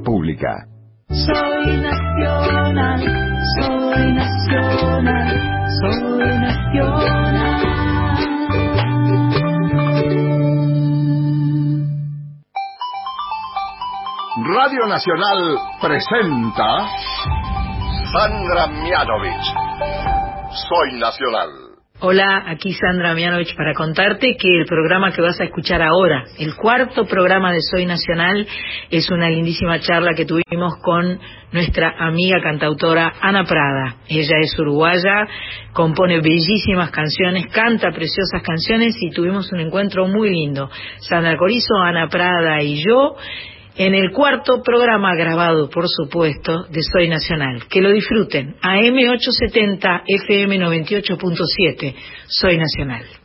Pública. Soy nacional, soy nacional, soy nacional. Radio Nacional presenta Sandra Mianovich. Soy Nacional. Hola, aquí Sandra Mianovich para contarte que el programa que vas a escuchar ahora, el cuarto programa de Soy Nacional, es una lindísima charla que tuvimos con nuestra amiga cantautora Ana Prada. Ella es uruguaya, compone bellísimas canciones, canta preciosas canciones y tuvimos un encuentro muy lindo. Sandra Corizo, Ana Prada y yo en el cuarto programa grabado, por supuesto, de Soy Nacional. Que lo disfruten. AM870, FM98.7. Soy Nacional.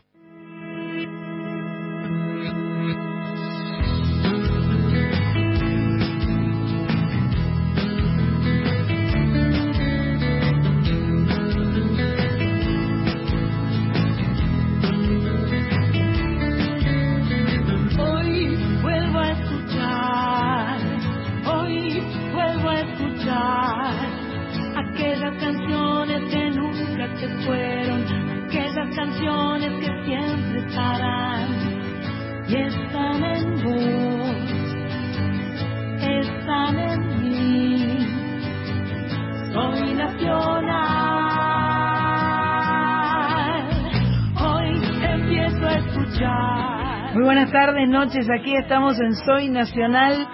Noches, aquí estamos en Soy Nacional,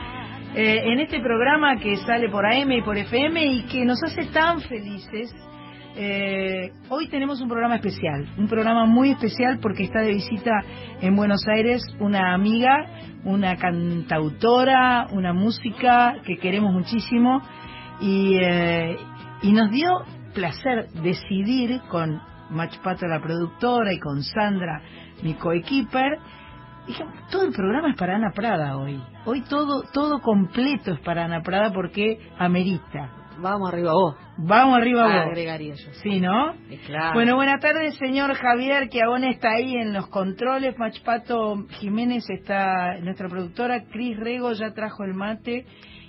eh, en este programa que sale por AM y por FM y que nos hace tan felices. Eh, hoy tenemos un programa especial, un programa muy especial porque está de visita en Buenos Aires una amiga, una cantautora, una música que queremos muchísimo y, eh, nos dio placer decidir con Machpato la productora y con Sandra mi coequiper Dije, todo el programa es para Ana Prada hoy. Hoy todo todo completo es para Ana Prada porque amerita. Vamos arriba vos. Vamos arriba vos. Agregaría yo. Sí, ¿no? claro. Bueno, buenas tardes, señor Javier, que aún está ahí en los controles. Machpato Jiménez está, nuestra productora. Cris Rego ya trajo el mate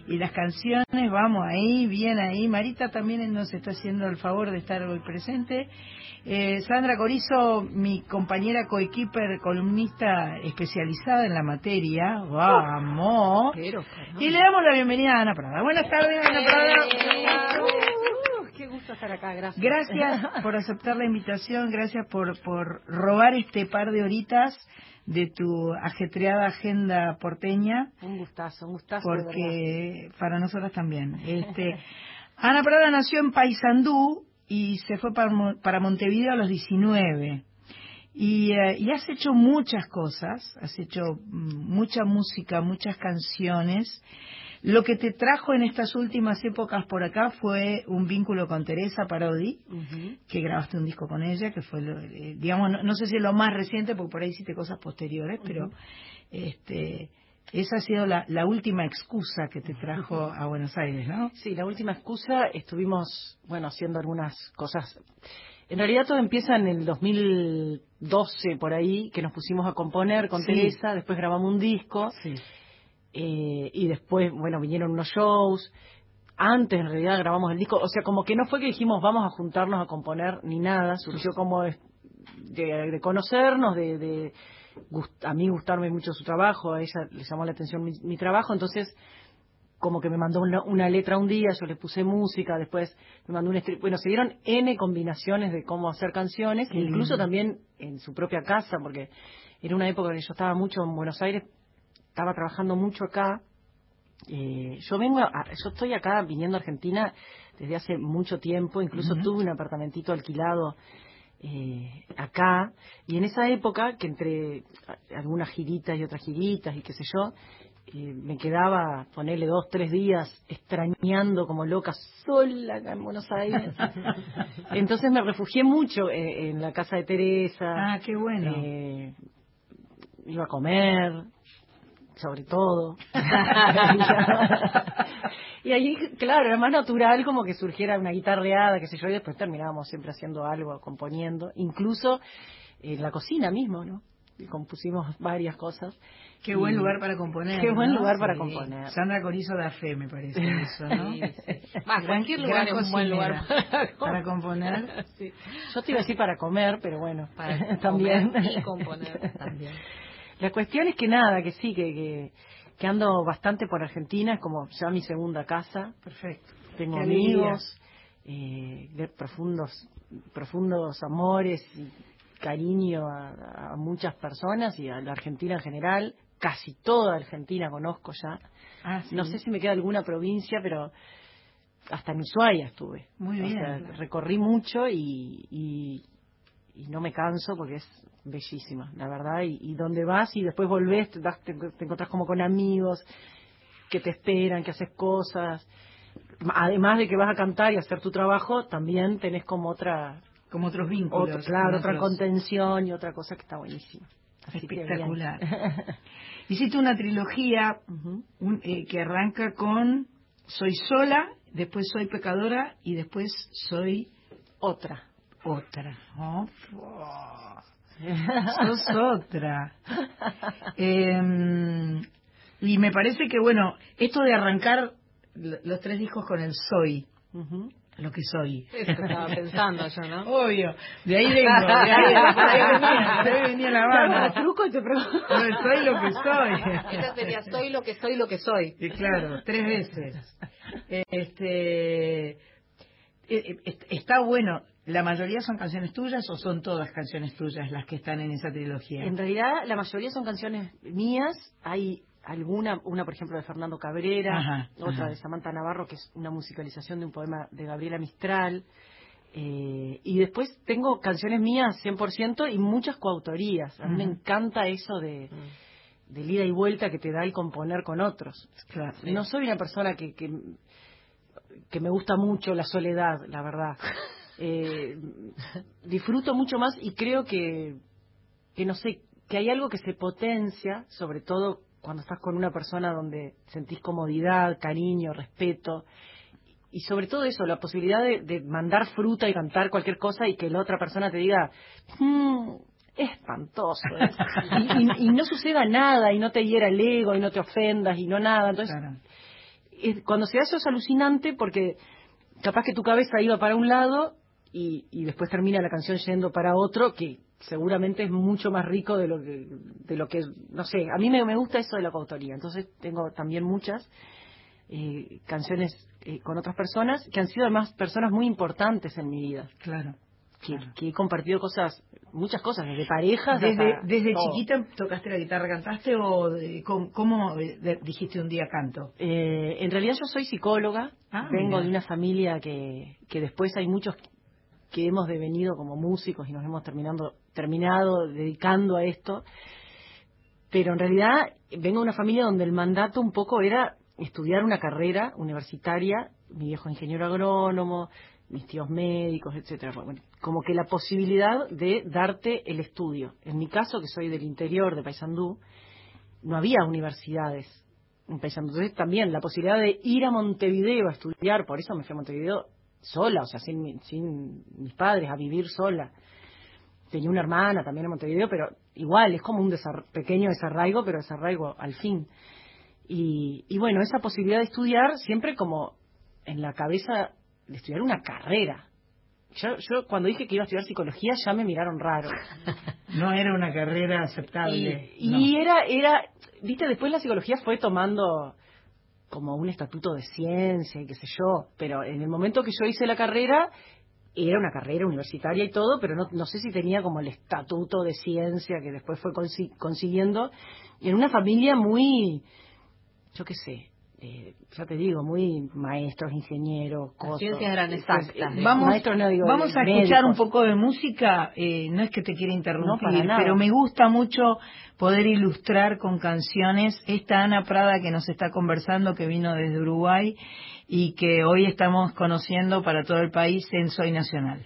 y las canciones. Vamos ahí, bien ahí. Marita también nos está haciendo el favor de estar hoy presente. Eh, Sandra Corizo, mi compañera coequiper, columnista especializada en la materia. ¡Vamos! y le damos la bienvenida a Ana Prada. Buenas tardes, Ana Prada. Uh, qué gusto estar acá, gracias. Gracias por aceptar la invitación, gracias por, por robar este par de horitas de tu ajetreada agenda porteña. Un gustazo, un gustazo. Porque para nosotras también. Este, Ana Prada nació en Paysandú, y se fue para, para Montevideo a los 19. Y, eh, y, has hecho muchas cosas, has hecho mm, mucha música, muchas canciones. Lo que te trajo en estas últimas épocas por acá fue un vínculo con Teresa Parodi, que grabaste un disco con ella, que fue, eh, digamos, no, sé si es lo más reciente, porque por ahí hiciste cosas posteriores, pero este, esa ha sido la, última excusa que te trajo a Buenos Aires, ¿no? Sí, la última excusa. Estuvimos, bueno, haciendo algunas cosas. En realidad todo empieza en el 2012, por ahí, que nos pusimos a componer con Teresa, después grabamos un disco, eh, y después, bueno, vinieron unos shows. Antes, en realidad, grabamos el disco. O sea, como que no fue que dijimos vamos a juntarnos a componer ni nada, surgió como de, de conocernos, de a mí gustarme mucho su trabajo, a ella le llamó la atención mi, trabajo, entonces como que me mandó una, letra un día, yo le puse música, después me mandó un bueno, se dieron N combinaciones de cómo hacer canciones, incluso también en su propia casa, porque era una época en que yo estaba mucho en Buenos Aires, estaba trabajando mucho acá, eh, yo vengo, yo estoy acá viniendo a Argentina desde hace mucho tiempo, incluso tuve un apartamentito alquilado eh, acá, y en esa época, que entre algunas giritas y otras giritas y qué sé yo, eh, me quedaba, ponerle dos, tres días extrañando como loca sola acá en Buenos Aires. Entonces me refugié mucho eh, en la casa de Teresa. Ah, qué bueno. iba a comer, sobre todo. y ahí, claro, era más natural como que surgiera una guitarreada, qué sé yo, y después terminábamos siempre haciendo algo, componiendo, incluso en la cocina mismo, ¿no? Y compusimos varias cosas. Qué buen lugar para componer. Qué buen ¿no? lugar para Sí. componer. Sandra Corizo da fe, me parece eso, ¿no? Sí, sí. Va, Gran- cualquier lugar es un buen lugar para, Para componer. Sí, Yo te iba a decir para comer, pero bueno, para también. comer y componer también. La cuestión es que nada, que sí, que, que, que ando bastante por Argentina, es como ya mi segunda casa. Perfecto. Tengo Qué amigos, eh, de profundos, profundos amores y cariño a, a muchas personas y a la Argentina en general. Casi toda Argentina conozco ya. Ah, sí. No sé si me queda alguna provincia, pero hasta en Ushuaia estuve. Muy O bien. sea, recorrí mucho y, y, y no me canso porque es bellísima, la verdad. Y, y donde vas y después volvés, te, das- te, te encontrás como con amigos que te esperan, que haces cosas. Además de que vas a cantar y hacer tu trabajo, también tenés como otra, Como otros vínculos. otra claro, otra otros. contención y otra cosa que está buenísima. Así. Espectacular. Hiciste una trilogía un- eh, que arranca con Soy sola, después soy pecadora y después soy Otra. otra. Oh, sos otra. Eh, y me parece que, bueno, esto de arrancar lo- los tres discos con el soy, lo que soy. Eso estaba pensando yo, ¿no? Obvio, de ahí vengo, de ahí, venía, por ahí venía la mano. truco y te pregunto. No, soy lo que soy. Esa sería soy lo que soy lo que soy. Y claro, tres veces. Este, eh, eh, est- está bueno. ¿La mayoría son canciones tuyas o son todas canciones tuyas las que están en esa trilogía? En realidad, la mayoría son canciones mías. Hay alguna, una por ejemplo de Fernando Cabrera, Ajá, otra ajá. de Samantha Navarro, que es una musicalización de un poema de Gabriela Mistral. Eh, y después tengo canciones mías 100% y muchas coautorías. A mí me encanta eso de, del ida y vuelta que te da el componer con otros. Claro. No soy una persona que, que, que me gusta mucho la soledad, la verdad. Eh, disfruto mucho más y creo que, que, no sé, que hay algo que se potencia, sobre todo cuando estás con una persona donde sentís comodidad, cariño, respeto. Y sobre todo eso, la posibilidad de, de mandar fruta y cantar cualquier cosa y que la otra persona te diga, "Mm, es espantoso. esto". y, y- y no suceda nada, y no te hiera el ego, y no te ofendas, y no nada. Entonces, Claro. es- cuando se da eso es alucinante porque capaz que tu cabeza iba para un lado y, y después termina la canción yendo para otro que seguramente es mucho más rico de lo que, de lo que no sé, a mí me, me gusta eso de la coautoría, entonces tengo también muchas eh, canciones eh, con otras personas que han sido además personas muy importantes en mi vida, Claro. que, Claro. que he compartido cosas, muchas cosas, desde parejas Desde, hasta desde todo. chiquita tocaste la guitarra, cantaste o de- cómo, cómo, eh, de- dijiste un día canto? Eh, en realidad yo soy psicóloga, Ah, vengo mira. de una familia que, que después hay muchos que hemos devenido como músicos y nos hemos terminando, terminado dedicando a esto, pero en realidad vengo de una familia donde el mandato un poco era estudiar una carrera universitaria, mi viejo ingeniero agrónomo, mis tíos médicos, etcétera. Como que la posibilidad de darte el estudio. En mi caso, que soy del interior de Paysandú, no había universidades en Paysandú. Entonces también la posibilidad de ir a Montevideo a estudiar, por eso me fui a Montevideo sola, o sea, sin, sin mis padres, a vivir sola. Tenía una hermana también en Montevideo, pero igual, es como un desar- pequeño desarraigo, pero desarraigo al fin. Y, y bueno, esa posibilidad de estudiar siempre como en la cabeza de estudiar una carrera. Yo, yo cuando dije que iba a estudiar psicología ya me miraron raro. No era una carrera aceptable. Y, no. y era, era, viste, después la psicología fue tomando como un estatuto de ciencia y qué sé yo, pero en el momento que yo hice la carrera, era una carrera universitaria y todo, pero no, no sé si tenía como el estatuto de ciencia que después fue consi- consiguiendo, y en una familia muy, yo qué sé, eh, ya te digo, muy maestros, ingenieros, cosas. ciencias eran exactas. Eh, Vamos, maestros, no digo, vamos a médicos. escuchar un poco de música. eh, no es que te quiera interrumpir, No, pero me gusta mucho poder ilustrar con canciones esta Ana Prada que nos está conversando, que vino desde Uruguay y que hoy estamos conociendo para todo el país en Soy Nacional.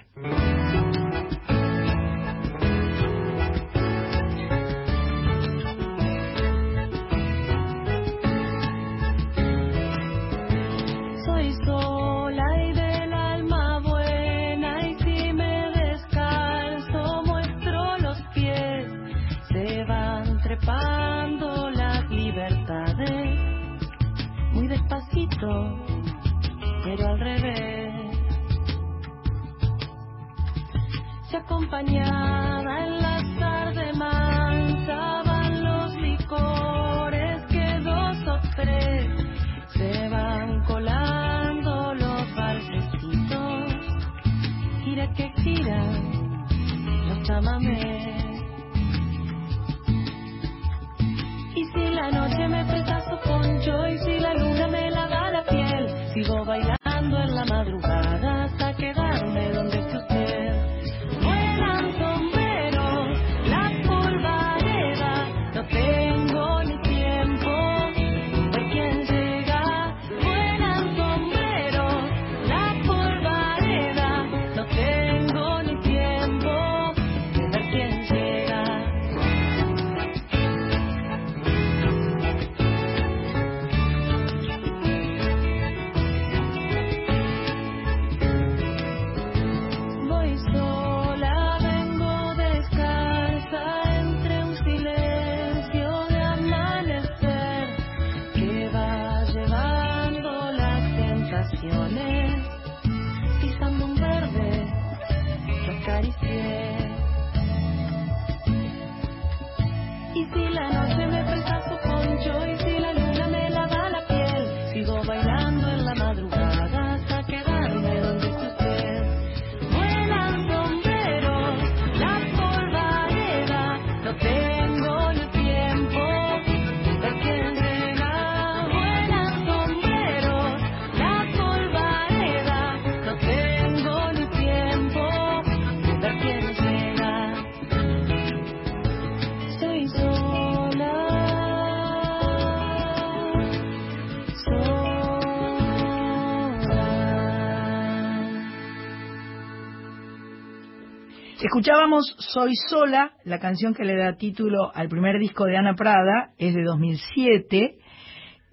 Escuchábamos Soy Sola, la canción que le da título al primer disco de Ana Prada, es de 2007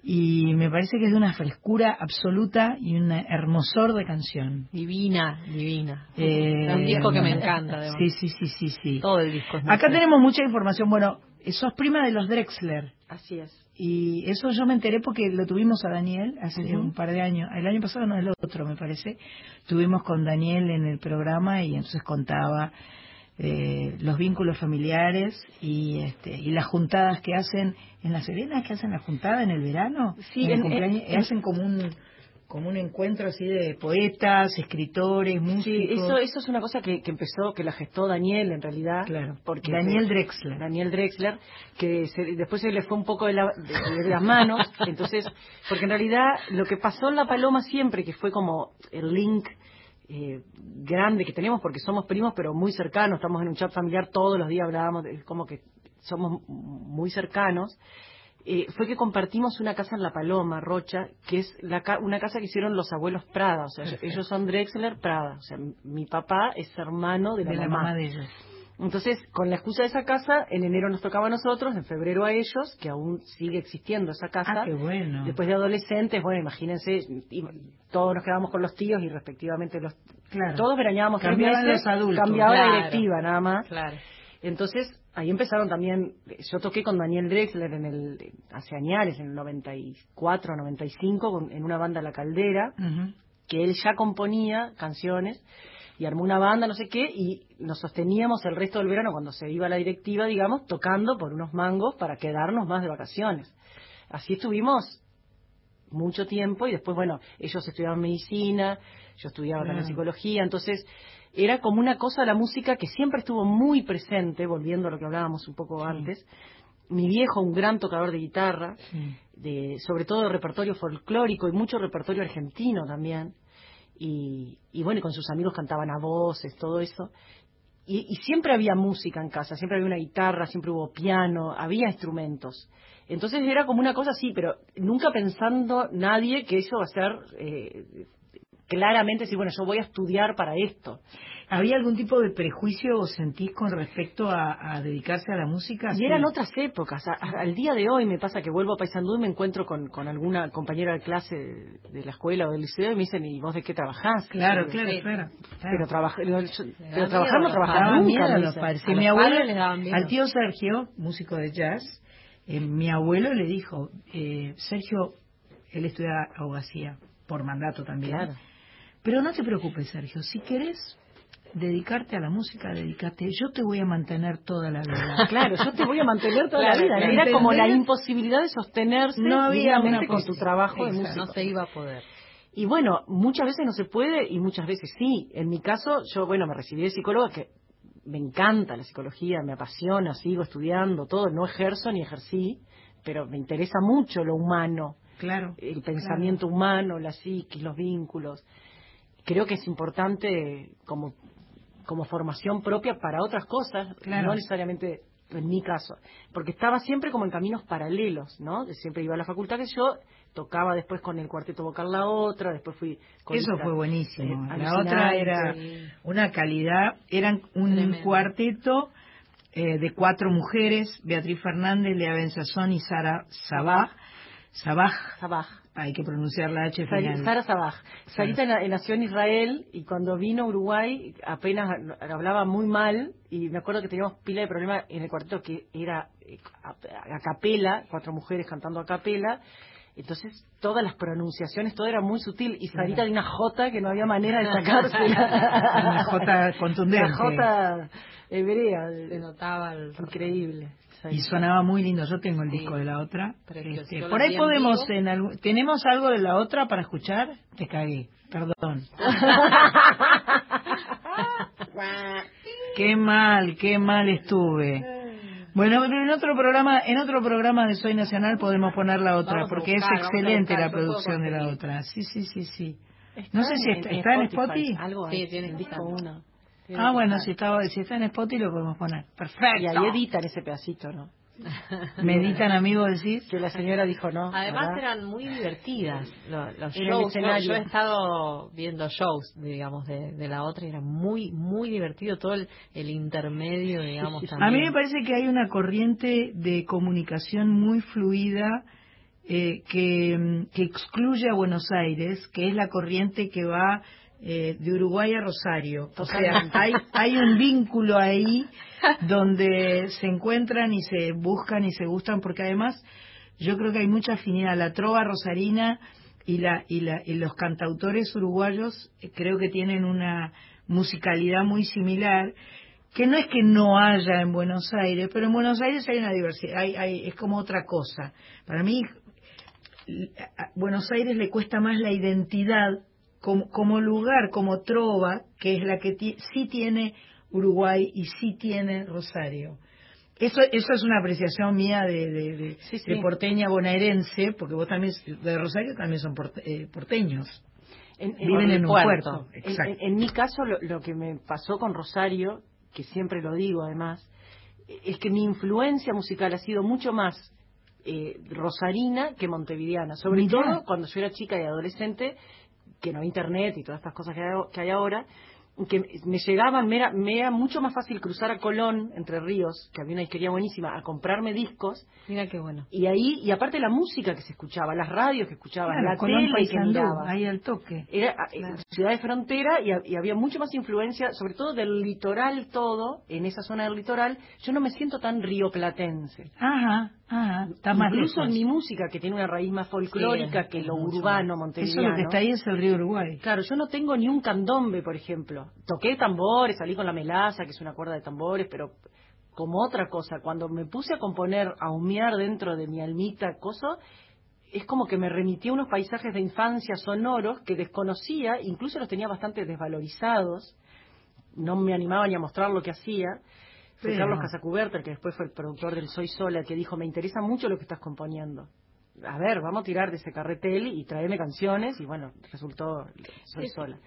y me parece que es de una frescura absoluta y un hermosor de canción. Divina, divina. Eh, es un disco que me encanta, además. Sí, sí, sí, sí, sí. Todo el disco es Acá tenemos mucha información. Bueno, sos prima de los Drexler. Así es. Y eso yo me enteré porque lo tuvimos a Daniel hace un par de años. El año pasado no, el otro, me parece. Tuvimos con Daniel en el programa y entonces contaba eh, los vínculos familiares y este y las juntadas que hacen en las Serenas, que hacen la juntada en el verano. Sí, en el en- cumpleaños, en- hacen como un como un encuentro así de poetas, escritores, músicos. Sí, eso, eso es una cosa que, que empezó, que la gestó Daniel en realidad. Claro. Porque Daniel Drexler. Daniel Drexler, que se- después se le fue un poco de, la- de- de las manos. Entonces, porque en realidad lo que pasó en La Paloma siempre, que fue como el link eh, grande que tenemos, porque somos primos, pero muy cercanos, estamos en un chat familiar, todos los días hablábamos, de- como que somos muy cercanos. Eh, fue que compartimos una casa en La Paloma, Rocha, que es la ca- una casa que hicieron los abuelos Prada, o sea, Perfecto. ellos son Drexler Prada, o sea, mi papá es hermano de la, de la mamá. mamá de ellos. Entonces, con la excusa de esa casa, en enero nos tocaba a nosotros, en febrero a ellos, que aún sigue existiendo esa casa. Ah, qué bueno. Después de adolescentes, bueno, imagínense, todos nos quedamos con los tíos y respectivamente los... Claro. Todos veraneábamos Cambiaban meses, los adultos. cambiaba la Claro. directiva nada más. Claro. Entonces, ahí empezaron también, yo toqué con Daniel Drexler en el, hace años, en el 94, 95, con- en una banda La Caldera, que él ya componía canciones y armó una banda, no sé qué, y nos sosteníamos el resto del verano cuando se iba la directiva, digamos, tocando por unos mangos para quedarnos más de vacaciones. Así estuvimos mucho tiempo y después, bueno, ellos estudiaban medicina, yo estudiaba también Claro. psicología, entonces era como una cosa la música que siempre estuvo muy presente, volviendo a lo que hablábamos un poco antes. Mi viejo, un gran tocador de guitarra, Sí. de, sobre todo de repertorio folclórico y mucho repertorio argentino también. Y, y bueno, y con sus amigos cantaban a voces, todo eso. Y, y siempre había música en casa, siempre había una guitarra, siempre hubo piano, había instrumentos. Entonces era como una cosa así, pero nunca pensando nadie que eso va a ser eh, claramente decir, bueno, yo voy a estudiar para esto. ¿Había algún tipo de prejuicio o sentís con respecto a, a dedicarse a la música? Y eran otras épocas. A- a- al día de hoy me pasa que vuelvo a Paysandú y me encuentro con, con alguna compañera de clase de, de la escuela o del liceo y me dicen, ¿y vos de qué trabajás? Claro, claro, claro. Pero, yo- da pero trabajar no Daban nunca. miedo a los padres. Sí, mi abuelo, al tío Sergio, músico de jazz, eh, mi abuelo le dijo, eh, Sergio, él estudia abogacía, por mandato también. Claro. Pero no te preocupes, Sergio, si querés, dedicarte a la música, dedicarte. Yo te voy a mantener toda la vida. Claro, yo te voy a mantener toda Claro, la vida. Era como la imposibilidad de sostenerse No había una con tu trabajo de músico. No se iba a poder. Y bueno, muchas veces no se puede y muchas veces sí. En mi caso, yo, bueno, me recibí de psicóloga, que me encanta la psicología, me apasiona, sigo estudiando todo, no ejerzo ni ejercí, pero me interesa mucho lo humano, Claro. el pensamiento humano, la psiquis, los vínculos. Creo que es importante como, como formación propia para otras cosas, Claro. no necesariamente en mi caso, porque estaba siempre como en caminos paralelos, ¿no? Siempre iba a la facultad que yo tocaba después con el cuarteto vocal la otra, después fui con Eso esta- fue buenísimo. eh, la otra era una calidad, eran un Tremendo. cuarteto eh, de cuatro mujeres, Beatriz Fernández, Lea Benzazón y Sara Sabaj. Sabaj, Sabaj. Hay que pronunciar la H final. Sara Sabaj. Sarita na- nació en Israel y cuando vino a Uruguay apenas hablaba muy mal y me acuerdo que teníamos pila de problemas en el cuarteto que era eh, a, a capela, cuatro mujeres cantando a capela. Entonces todas las pronunciaciones, todo era muy sutil y Sarita de una jota que no había manera de sacársela. Una jota contundente. Una jota hebrea. Se notaba el... Increíble. Y sonaba muy lindo. Yo tengo el Sí. disco de la otra. Este, por ahí podemos, en algún- ¿tenemos algo de la otra para escuchar? Te cagué, perdón. qué mal, qué mal estuve. Bueno, pero en otro programa, en otro programa de Soy Nacional podemos poner la otra, Vamos porque buscar, es excelente buscar, la producción de la otra. Sí, sí, sí, sí. No sé si está, ¿está en Spotify. Algo Sí, tiene disco uno. Ah, bueno, si, estaba, si está en Spotify lo podemos poner. Perfecto. Y ahí editan ese pedacito, ¿no? Meditan, amigo, decís. Que la señora dijo no. Además ¿verdad? eran muy divertidas lo- los el shows. Yo, he estado viendo shows, digamos, de, de la otra y era muy, muy divertido todo el, el intermedio, digamos, también. A mí me parece que hay una corriente de comunicación muy fluida eh, que, mm, que excluye a Buenos Aires, que es la corriente que va eh, de Uruguay a Rosario. O sea, hay, hay un vínculo ahí donde se encuentran y se buscan y se gustan, porque además yo creo que hay mucha afinidad. La trova rosarina y, la, y, la, y los cantautores uruguayos eh, creo que tienen una musicalidad muy similar que no es que no haya en Buenos Aires, pero en Buenos Aires hay una diversidad, hay, hay, es como otra cosa. Para mí, a Buenos Aires le cuesta más la identidad como, como lugar, como trova, que es la que sí tiene Uruguay y sí tiene Rosario. Eso, eso es una apreciación mía de, de, de- Sí, sí. de porteña bonaerense, porque vos también, de Rosario también son porte- eh, porteños. En, en- Viven en un puerto. puerto. en- Exacto. en- en mi caso, lo, lo que me pasó con Rosario, que siempre lo digo además, es que mi influencia musical ha sido mucho más eh, rosarina que montevideana. Sobre Mirá. todo cuando yo era chica y adolescente, que no internet y todas estas cosas que hay, que hay ahora, que me llegaban, me era, me era mucho más fácil cruzar a Colón, Entre Ríos, que había una disquería buenísima, a comprarme discos, Mira qué bueno. y ahí, y aparte la música que se escuchaba, las radios que escuchaba, Claro, la Colón, tele que miraba. ahí al toque. Era eh, ciudad de frontera y había mucho más influencia, sobre todo del litoral todo, en esa zona del litoral. Yo no me siento tan rioplatense. Ajá, ajá, está más Incluso lejos. en mi música, que tiene una raíz más folclórica Sí, que lo urbano Eso montevideano. lo que está ahí es el río Uruguay. Claro, yo no tengo ni un candombe, por ejemplo. Toqué tambores, salí con la melaza, que es una cuerda de tambores, pero como otra cosa. Cuando me puse a componer, a humear dentro de mi almita, coso, es como que me remitía a unos paisajes de infancia sonoros que desconocía, incluso los tenía bastante desvalorizados. No me animaba ni a mostrar lo que hacía. Fue Pero- Carlos Casacuberta, el que después fue el productor del Soy Sola, el que dijo, me interesa mucho lo que estás componiendo. A ver, vamos a tirar de ese carretel y traerme canciones, y bueno, resultó Soy Sola.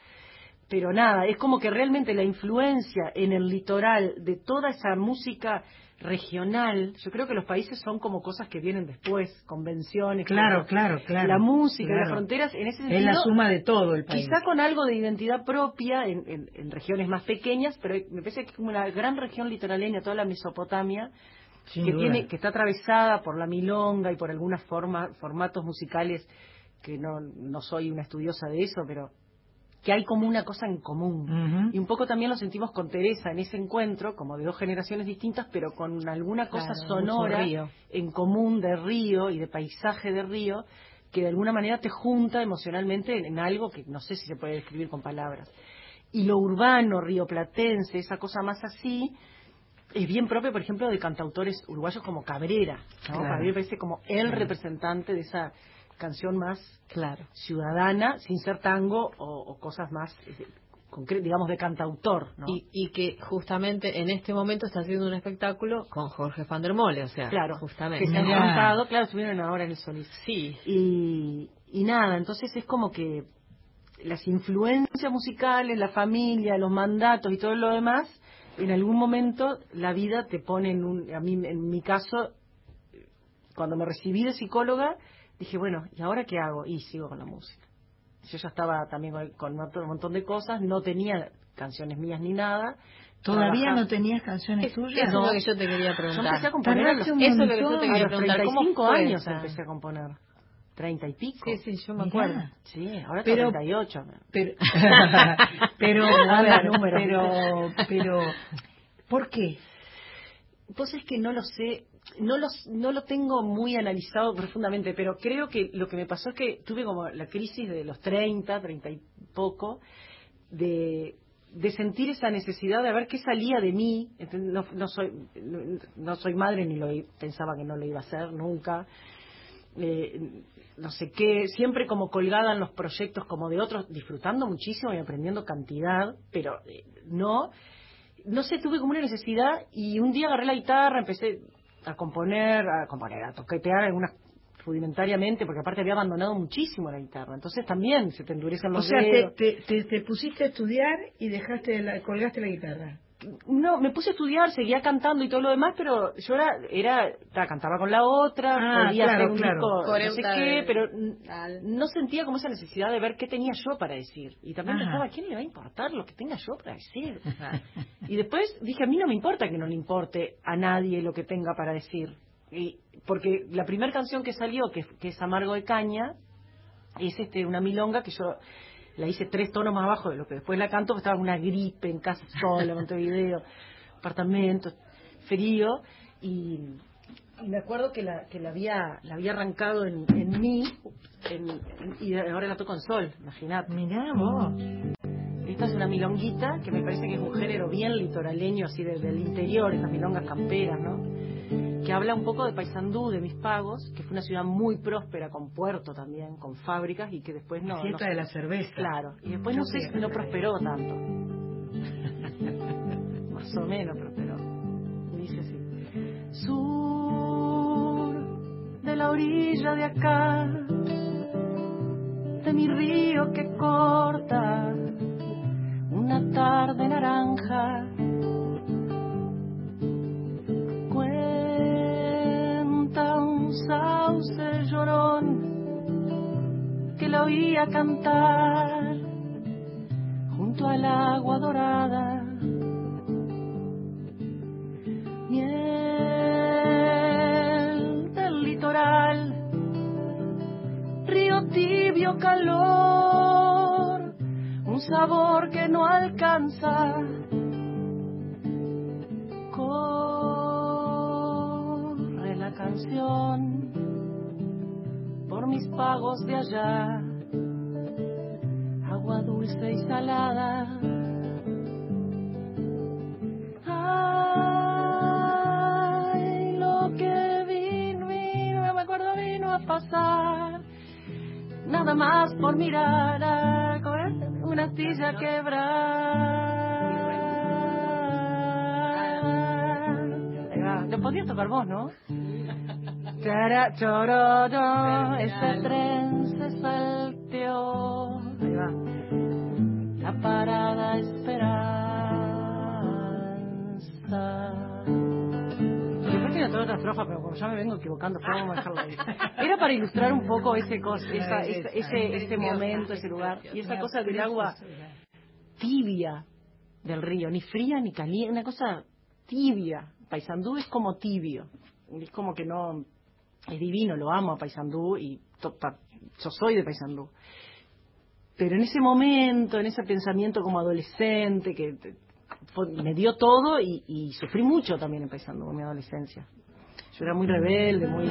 Pero nada, es como que realmente la influencia en el litoral de toda esa música regional, yo creo que los países son como cosas que vienen después, convenciones. Claro, claro, claro. La música, las fronteras, en ese sentido. Es la suma de todo el país. Quizá con algo de identidad propia en, en- en regiones más pequeñas, pero me parece que es como una gran región litoraleña, toda la Mesopotamia, Sin que, duda. tiene, que está atravesada por la milonga y por algunas forma- formatos musicales que no, no soy una estudiosa de eso, pero que hay como una cosa en común. Y un poco también lo sentimos con Teresa en ese encuentro, como de dos generaciones distintas, pero con alguna cosa Claro, sonora río. en común de río y de paisaje de río, que de alguna manera te junta emocionalmente en, en algo que no sé si se puede describir con palabras. y lo urbano, rioplatense, esa cosa más así, es bien propio, por ejemplo, de cantautores uruguayos como Cabrera. ¿no? Claro. Me parece como el representante de esa canción más Claro. ciudadana, sin ser tango o, o cosas más, eh, digamos, de cantautor. ¿no? Y, y que justamente en este momento está haciendo un espectáculo con Jorge van der Mole, o sea, claro, justamente. que se han juntado, claro, estuvieron ahora en el Solís. Sí, Y, y nada, entonces es como que las influencias musicales, la familia, los mandatos y todo lo demás, en algún momento la vida te pone en un, a mí en mi caso, cuando me recibí de psicóloga, dije, bueno, ¿y ahora qué hago? Y sigo con la música. Yo ya estaba también con, con otro montón de cosas, no tenía canciones mías ni nada. ¿Todavía Trabajaba- no tenías canciones eso tuyas? es lo que yo te quería Yo preguntar. empecé a componer a los, un Eso es lo que yo montón. te a quería los preguntar. ¿Cómo 35 fue años esa? empecé a componer. 30 y pico. Sí, sí, yo me Mirá. acuerdo. Sí, ahora Pero- tengo 38. Pero, pero, a ver, Número. pero, pero, ¿por qué? Pues es que no lo sé, no lo, no lo tengo muy analizado profundamente, pero creo que lo que me pasó es que tuve como la crisis de los 30, 30 y poco, de, de sentir esa necesidad de ver qué salía de mí. No, no soy, no, soy madre ni lo pensaba que no lo iba a hacer nunca. Eh, no sé qué, siempre como colgada en los proyectos como de otros, disfrutando muchísimo y aprendiendo cantidad, pero eh, no, no sé, tuve como una necesidad y un día agarré la guitarra, empecé a componer, a componer, a toquetear algunas rudimentariamente, porque aparte había abandonado muchísimo la guitarra, entonces también se te endurecen O los sea, te, dedos. te, te, te pusiste a estudiar y dejaste la, colgaste la guitarra. No, me puse a estudiar, seguía cantando y todo lo demás, pero yo era, era ta, cantaba con la otra, Ah, podía claro, hacer un claro. disco, no sé qué, pero tal. no sentía como esa necesidad de ver qué tenía yo para decir. Y también Ajá. pensaba, ¿a quién le va a importar lo que tenga yo para decir? y después dije, a mí no me importa que no le importe a nadie lo que tenga para decir. Y, porque la primera canción que salió, que, que es Amargo de Caña, es este una milonga que yo la hice tres tonos más abajo de lo que después la canto, porque estaba con una gripe en casa sola, Montevideo, apartamento, frío, y, y me acuerdo que la, que la había, la había arrancado en, en mí, en- en- y ahora la toco en sol, imagínate. Mirá vos. Esta es una milonguita que me parece que es un género bien litoraleño, así de- del interior, esas milongas camperas, ¿no? Que habla un poco de Paysandú, de mis pagos, que fue una ciudad muy próspera, con puerto también, con fábricas, y que después no... Fiesta no de la cerveza. Claro, y después no sé, no prosperó tanto. Más o menos prosperó. Dice así. Sur de la orilla de acá, de mi río que corta una tarde naranja. Cuenta un sauce llorón que la oía cantar junto al agua dorada. Miel del litoral, río tibio calor, un sabor que no alcanza. Corre la canción por mis pagos de allá, agua dulce y salada. Ay, lo que vino, vino, no me acuerdo, vino a pasar. Nada más por mirar a una astilla quebrada. Lo podías tocar vos, ¿no? Chororo, ese tren se salteó. Ahí va. La parada esperanza. Después tiene toda otra estrofa, pero como ya me vengo equivocando, podemos dejarla ahí. Era para ilustrar un poco ese, cos, esa, ese, ese momento, ese lugar. Y esa cosa del agua tibia del río, ni fría ni caliente, una cosa tibia. Paysandú es como tibio. Es como que no. Es divino, lo amo a Paysandú y to- pa- yo soy de Paysandú. Pero en ese momento, en ese pensamiento como adolescente, que fue- me dio todo y, y sufrí mucho también en Paysandú en mi adolescencia. Era muy rebelde, muy.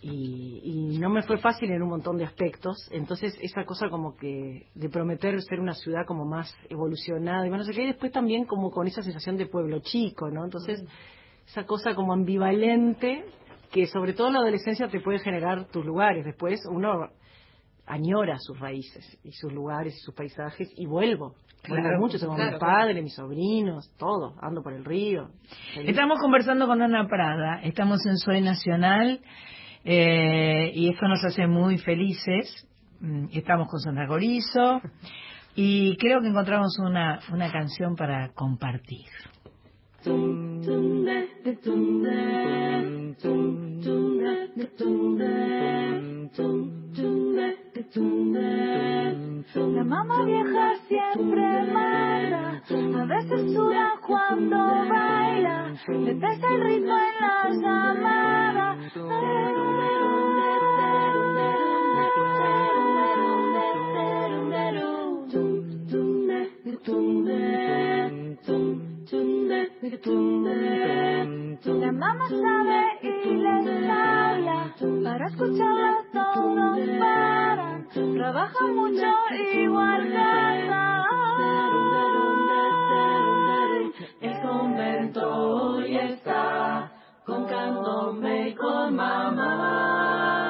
y, no me fue fácil en un montón de aspectos. Entonces, esa cosa como que de prometer ser una ciudad como más evolucionada y no sé qué, y después también como con esa sensación de pueblo chico, ¿no? Entonces, esa cosa como ambivalente que sobre todo en la adolescencia te puede generar tus lugares. Después uno añora sus raíces y sus lugares y sus paisajes y vuelvo. Claro, mucho, tengo mi padre, mis sobrinos, todo, ando por el río. Estamos conversando con Ana Prada, estamos en Soy Nacional eh, y esto nos hace muy felices. Mm, estamos con Sandra Gorizo y creo que encontramos una, una canción para compartir. La mamá vieja siempre manda, a veces dura cuando baila, le pesa el ritmo en la llamada. La mamá sabe y les habla, para escucharla todos paran, trabaja mucho y guarda. El convento hoy está con candombe y con mamá.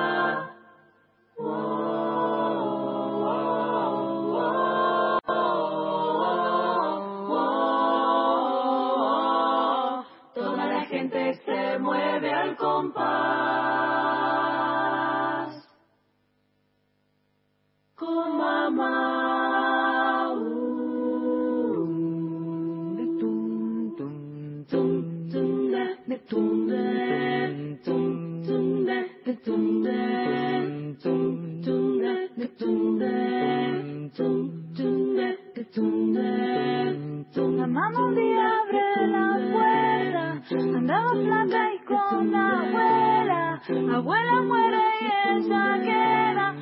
Flaca y con abuela, abuela muere y ella queda.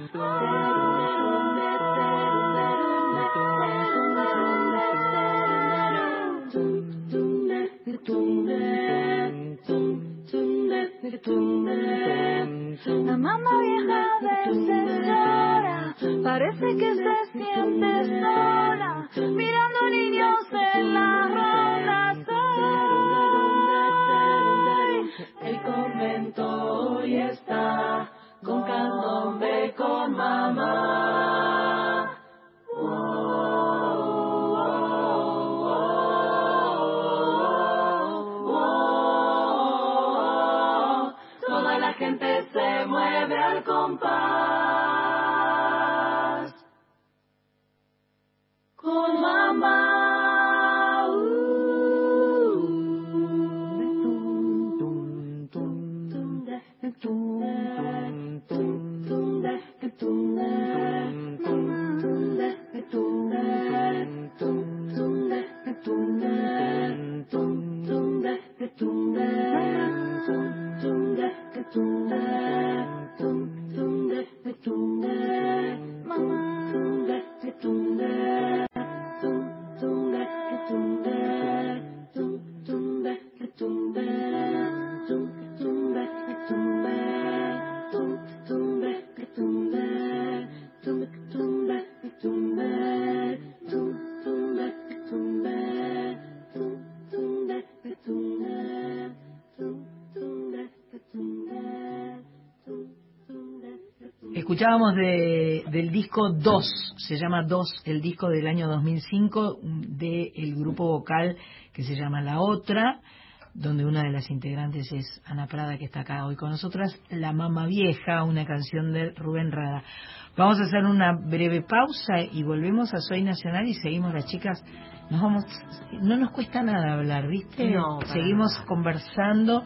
La mamá vieja a veces llora, parece que se siente sola, mirando niños en la El convento hoy está con candombe con mamá. Tunde, tunde, tunde, tunde, tunde, tunde, tunde, tunde. Escuchábamos de, del disco 2, se llama 2, el disco del año 2005 del grupo vocal que se llama La Otra, donde una de las integrantes es Ana Prada, que está acá hoy con nosotras, La Mama Vieja, una canción de Rubén Rada. Vamos a hacer una breve pausa y volvemos a Soy Nacional y seguimos las chicas. Nos vamos, no nos cuesta nada hablar, ¿viste? No, Seguimos conversando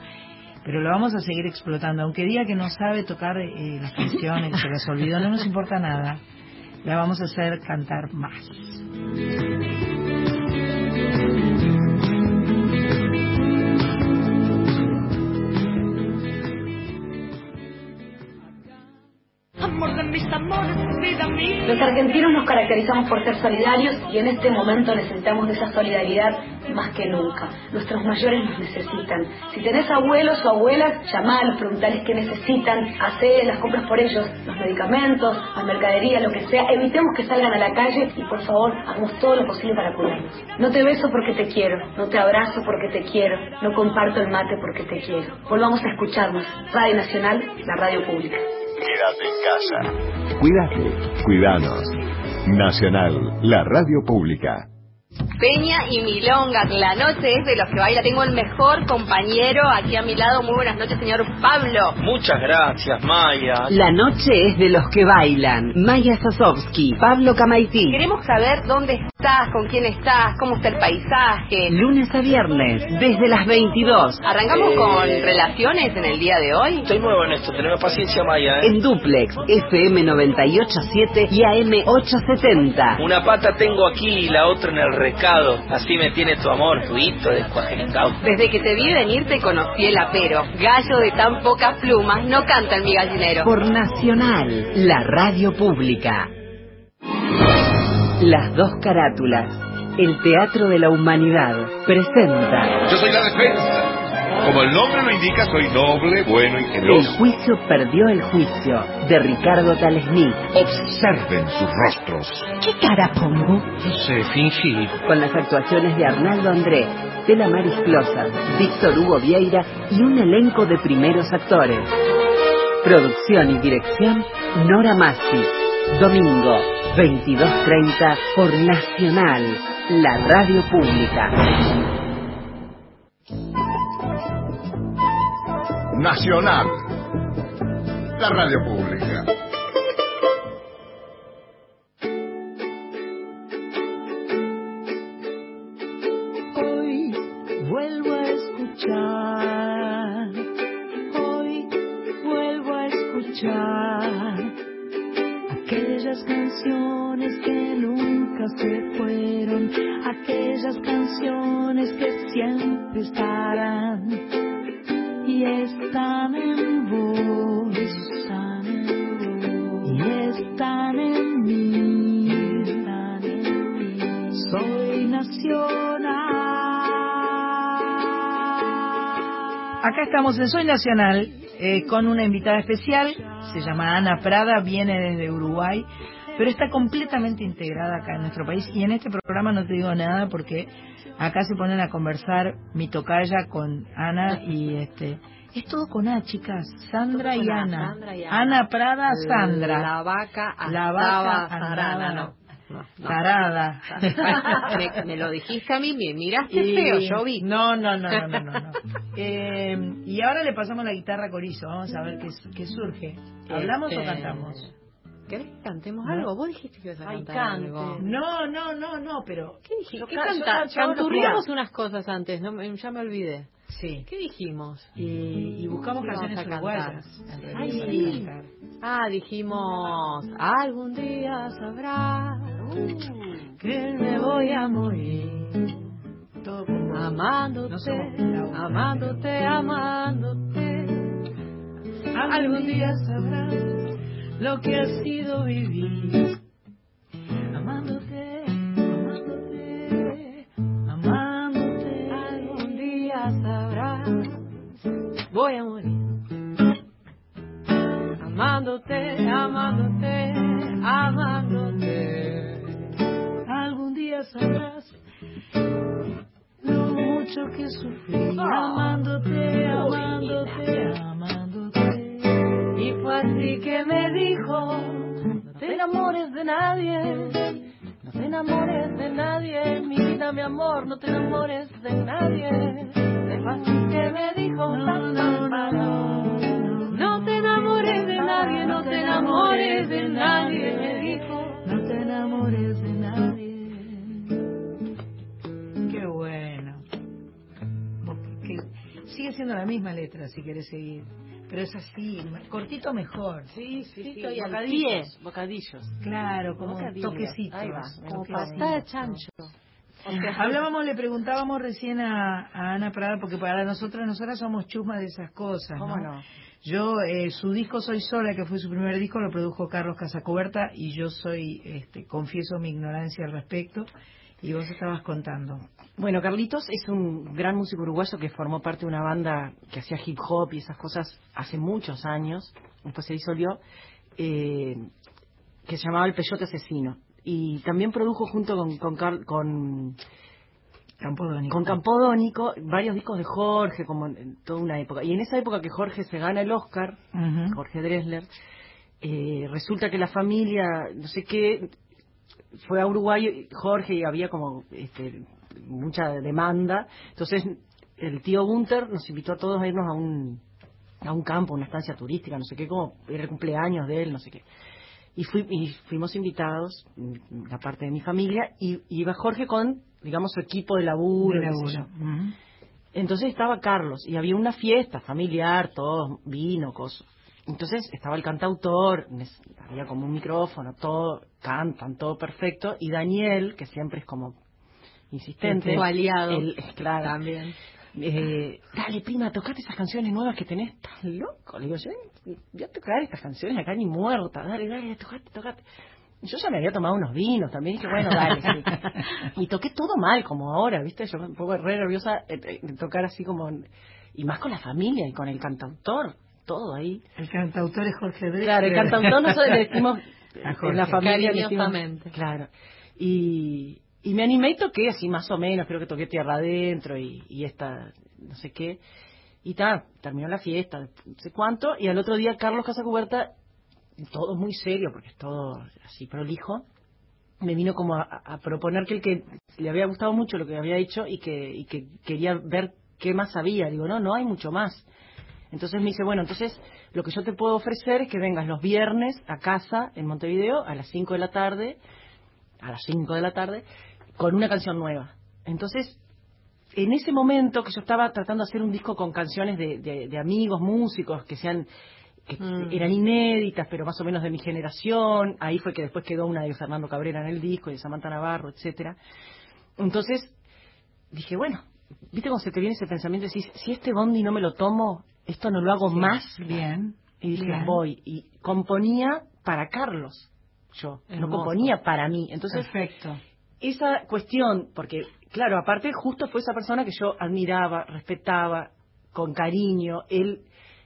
pero lo vamos a seguir explotando. Aunque diga que no sabe tocar eh, las canciones, que se las olvidó, no nos importa nada. La vamos a hacer cantar más. Los argentinos nos caracterizamos por ser solidarios y en este momento necesitamos de esa solidaridad más que nunca. Nuestros mayores nos necesitan. Si tenés abuelos o abuelas, llamalos, preguntales qué necesitan, hacé las compras por ellos, los medicamentos, la mercadería, lo que sea. Evitemos que salgan a la calle y por favor, hagamos todo lo posible para cuidarnos. No te beso porque te quiero, no te abrazo porque te quiero, no comparto el mate porque te quiero. Volvamos a escucharnos. Radio Nacional, la radio pública. Quédate en casa. Cuídate, cuidanos. Nacional, la radio pública. Peña y Milonga, la noche es de los que baila. Tengo el mejor compañero aquí a mi lado. Muy buenas noches, señor Pablo. Muchas gracias, Maya. La noche es de los que bailan. Maya Sasovsky, Pablo Camaití. Queremos saber dónde estás, con quién estás, cómo está el paisaje. Lunes a viernes, desde las 22. Arrancamos con relaciones en el día de hoy. Estoy nuevo en esto, teneme paciencia, Maya. ¿eh? En Duplex, FM 987 y AM 870. Una pata tengo aquí y la otra en el recado. Así me tiene tu amor, tu hito de Desde que te vi venir te conocí el apero. Gallo de tan pocas plumas no canta en mi gallinero. Por Nacional, la radio pública. Las dos carátulas. El Teatro de la Humanidad presenta. Yo soy la defensa. Como el nombre lo indica, soy noble, bueno y El generoso. juicio perdió el juicio, de Ricardo Talesnik. Observen sus rostros. ¿Qué cara pongo? No sé, fingir. Con las actuaciones de Arnaldo André, Tela Maris Closas, Víctor Hugo Vieira y un elenco de primeros actores. Producción y dirección, Nora Massi. Domingo, 22.30 por Nacional, la radio pública. Nacional. La radio pública. Hoy vuelvo a escuchar, hoy vuelvo a escuchar aquellas canciones que nunca se fueron, aquellas canciones que siempre estarán y están en vos, están en mí, están en mí. Soy nacional. Acá estamos en Soy Nacional eh, con una invitada especial, se llama Ana Prada, viene desde Uruguay, pero está completamente integrada acá en nuestro país y en este programa no te digo nada porque acá se ponen a conversar mi tocaya con Ana y este es todo con A, chicas, Sandra, y, A, Ana. Sandra y Ana. Prada, Sandra. La vaca La vaca andaba no. No, no. tarada. me, me lo dijiste a mí, me miraste Y- feo, yo vi. No, no, no, no, no, no. no. Eh, y ahora le pasamos la guitarra a Corizo, vamos a ver qué, qué surge. ¿Hablamos o Este, cantamos? ¿Querés que cantemos No. algo? Vos dijiste que ibas a Ay, cantar cante. algo. No, no, no, no, pero... ¿Qué dijiste? ¿Qué canta? Canturriamos unas cosas antes, no, ya me olvidé. Sí. ¿Qué dijimos? Y, y buscamos ¿Qué canciones a realidad, Ay, para sí. cantar. Ah, dijimos, algún día sabrás que me voy a morir. Amándote, No amándote, amándote. Algún día sabrás lo que ha sido vivir. Amándote, amándote, amándote. Algún día sabrás, voy a morir. Amándote, amándote, amándote. Algún día sabrás lo mucho que sufrí. Ah. Amándote, amándote, amándote. Fue así que me dijo, No te enamores de nadie, no te enamores de nadie, mi vida, mi amor, no te enamores de nadie. fue así que me dijo, No, no, no, no. no te enamores de nadie, no te enamores de nadie, me dijo. No te enamores de nadie. Qué bueno. Que sigue siendo la misma letra si quieres seguir. Pero es así, cortito mejor. Sí, sí, sí, Estoy al bocadillos, bocadillos. Claro, como Bocadillo. toquecitos. Ahí va, Como patada de chancho. Hablábamos, le preguntábamos recién a, a Ana Prada, porque para nosotras, nosotras somos chusmas de esas cosas, ¿Cómo ¿no? no? Yo, eh, su disco Soy Sola, que fue su primer disco, lo produjo Carlos Casacoberta y yo soy, este, confieso mi ignorancia al respecto. Y vos estabas contando. Bueno, Carlitos es un gran músico uruguayo que formó parte de una banda que hacía hip hop y esas cosas hace muchos años, después se disolvió, eh, que se llamaba El Peyote Asesino. Y también produjo junto con, con, Car- con Campodónico. con Campodónico varios discos de Jorge, como en toda una época. Y en esa época que Jorge se gana el Oscar. Jorge Dresler, eh, resulta que la familia, no sé qué, fue a Uruguay, y Jorge, y había como este, mucha demanda. Entonces, el tío Gunter nos invitó a todos a irnos a un, a un campo, una estancia turística, no sé qué, como era el cumpleaños de él, no sé qué. Y, fui- y fuimos invitados, mm, la parte de mi familia, y, iba Jorge con, digamos, su equipo de laburo. De laburo. Entonces estaba Carlos y había una fiesta familiar, todo vino, cosas. Entonces estaba el cantautor, había como un micrófono, todo, cantan, todo perfecto, y Daniel, que siempre es como insistente. Tu aliado. él- claro, También. eh, dale prima, tocate esas canciones nuevas que tenés, estás loco. Le digo, yo voy a tocar estas canciones acá ni muerta, dale, dale, tocate, tocate. Yo ya me había tomado unos vinos también, dije, bueno, dale, sí. Y toqué todo mal, como ahora, ¿viste? Yo un poco re nerviosa eh, eh, de tocar así como... Y más con la familia y con el cantautor, todo ahí. El cantautor es Jorge Dresler. Claro, el cantautor nosotros le decimos A en la familia. le decimos- Cariñosamente. claro. Y, y me animé y toqué así más o menos, creo que toqué Tierra Adentro y, y esta, no sé qué. Y tal, terminó la fiesta, no sé cuánto, y al otro día Carlos Casacuberta, todo muy serio, porque es todo así prolijo, me vino como a, proponer que el que le había gustado mucho lo que había hecho y que, y que quería ver qué más sabía. Digo, no, no hay mucho más. Entonces me dice, bueno, entonces lo que yo te puedo ofrecer es que vengas los viernes a casa en Montevideo a las 5 de la tarde, a las 5 de la tarde, con una canción nueva. Entonces, en ese momento que yo estaba tratando de hacer un disco con canciones de, de- de amigos, músicos, que sean que Mm. eran inéditas, pero más o menos de mi generación, ahí fue que después quedó una de Fernando Cabrera en el disco, y de Samantha Navarro, etcétera. Entonces, dije, bueno, ¿viste cómo se te viene ese pensamiento? Decís, si este bondi no me lo tomo, esto no lo hago más. Bien. Y dije, Bien. voy. Y componía para Carlos, yo. No Hermoso. componía para mí. Entonces, Perfecto. Esa cuestión, porque, claro, aparte justo fue esa persona que yo admiraba, respetaba, con cariño. Él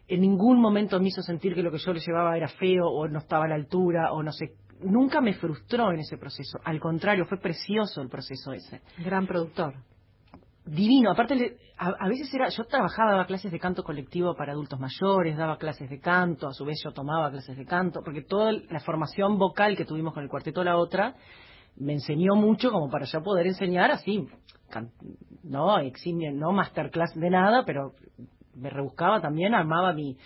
en ningún momento me hizo sentir que lo que yo le llevaba era feo o no estaba a la altura o no sé. Nunca me frustró en ese proceso. Al contrario, fue precioso el proceso ese Gran productor. divino. Aparte, le- a, a veces era, yo trabajaba, daba clases de canto colectivo para adultos mayores, daba clases de canto, a su vez yo tomaba clases de canto, porque toda la formación vocal que tuvimos con el cuarteto La Otra me enseñó mucho como para yo poder enseñar así, no no masterclass de nada, pero me rebuscaba también, armaba mi,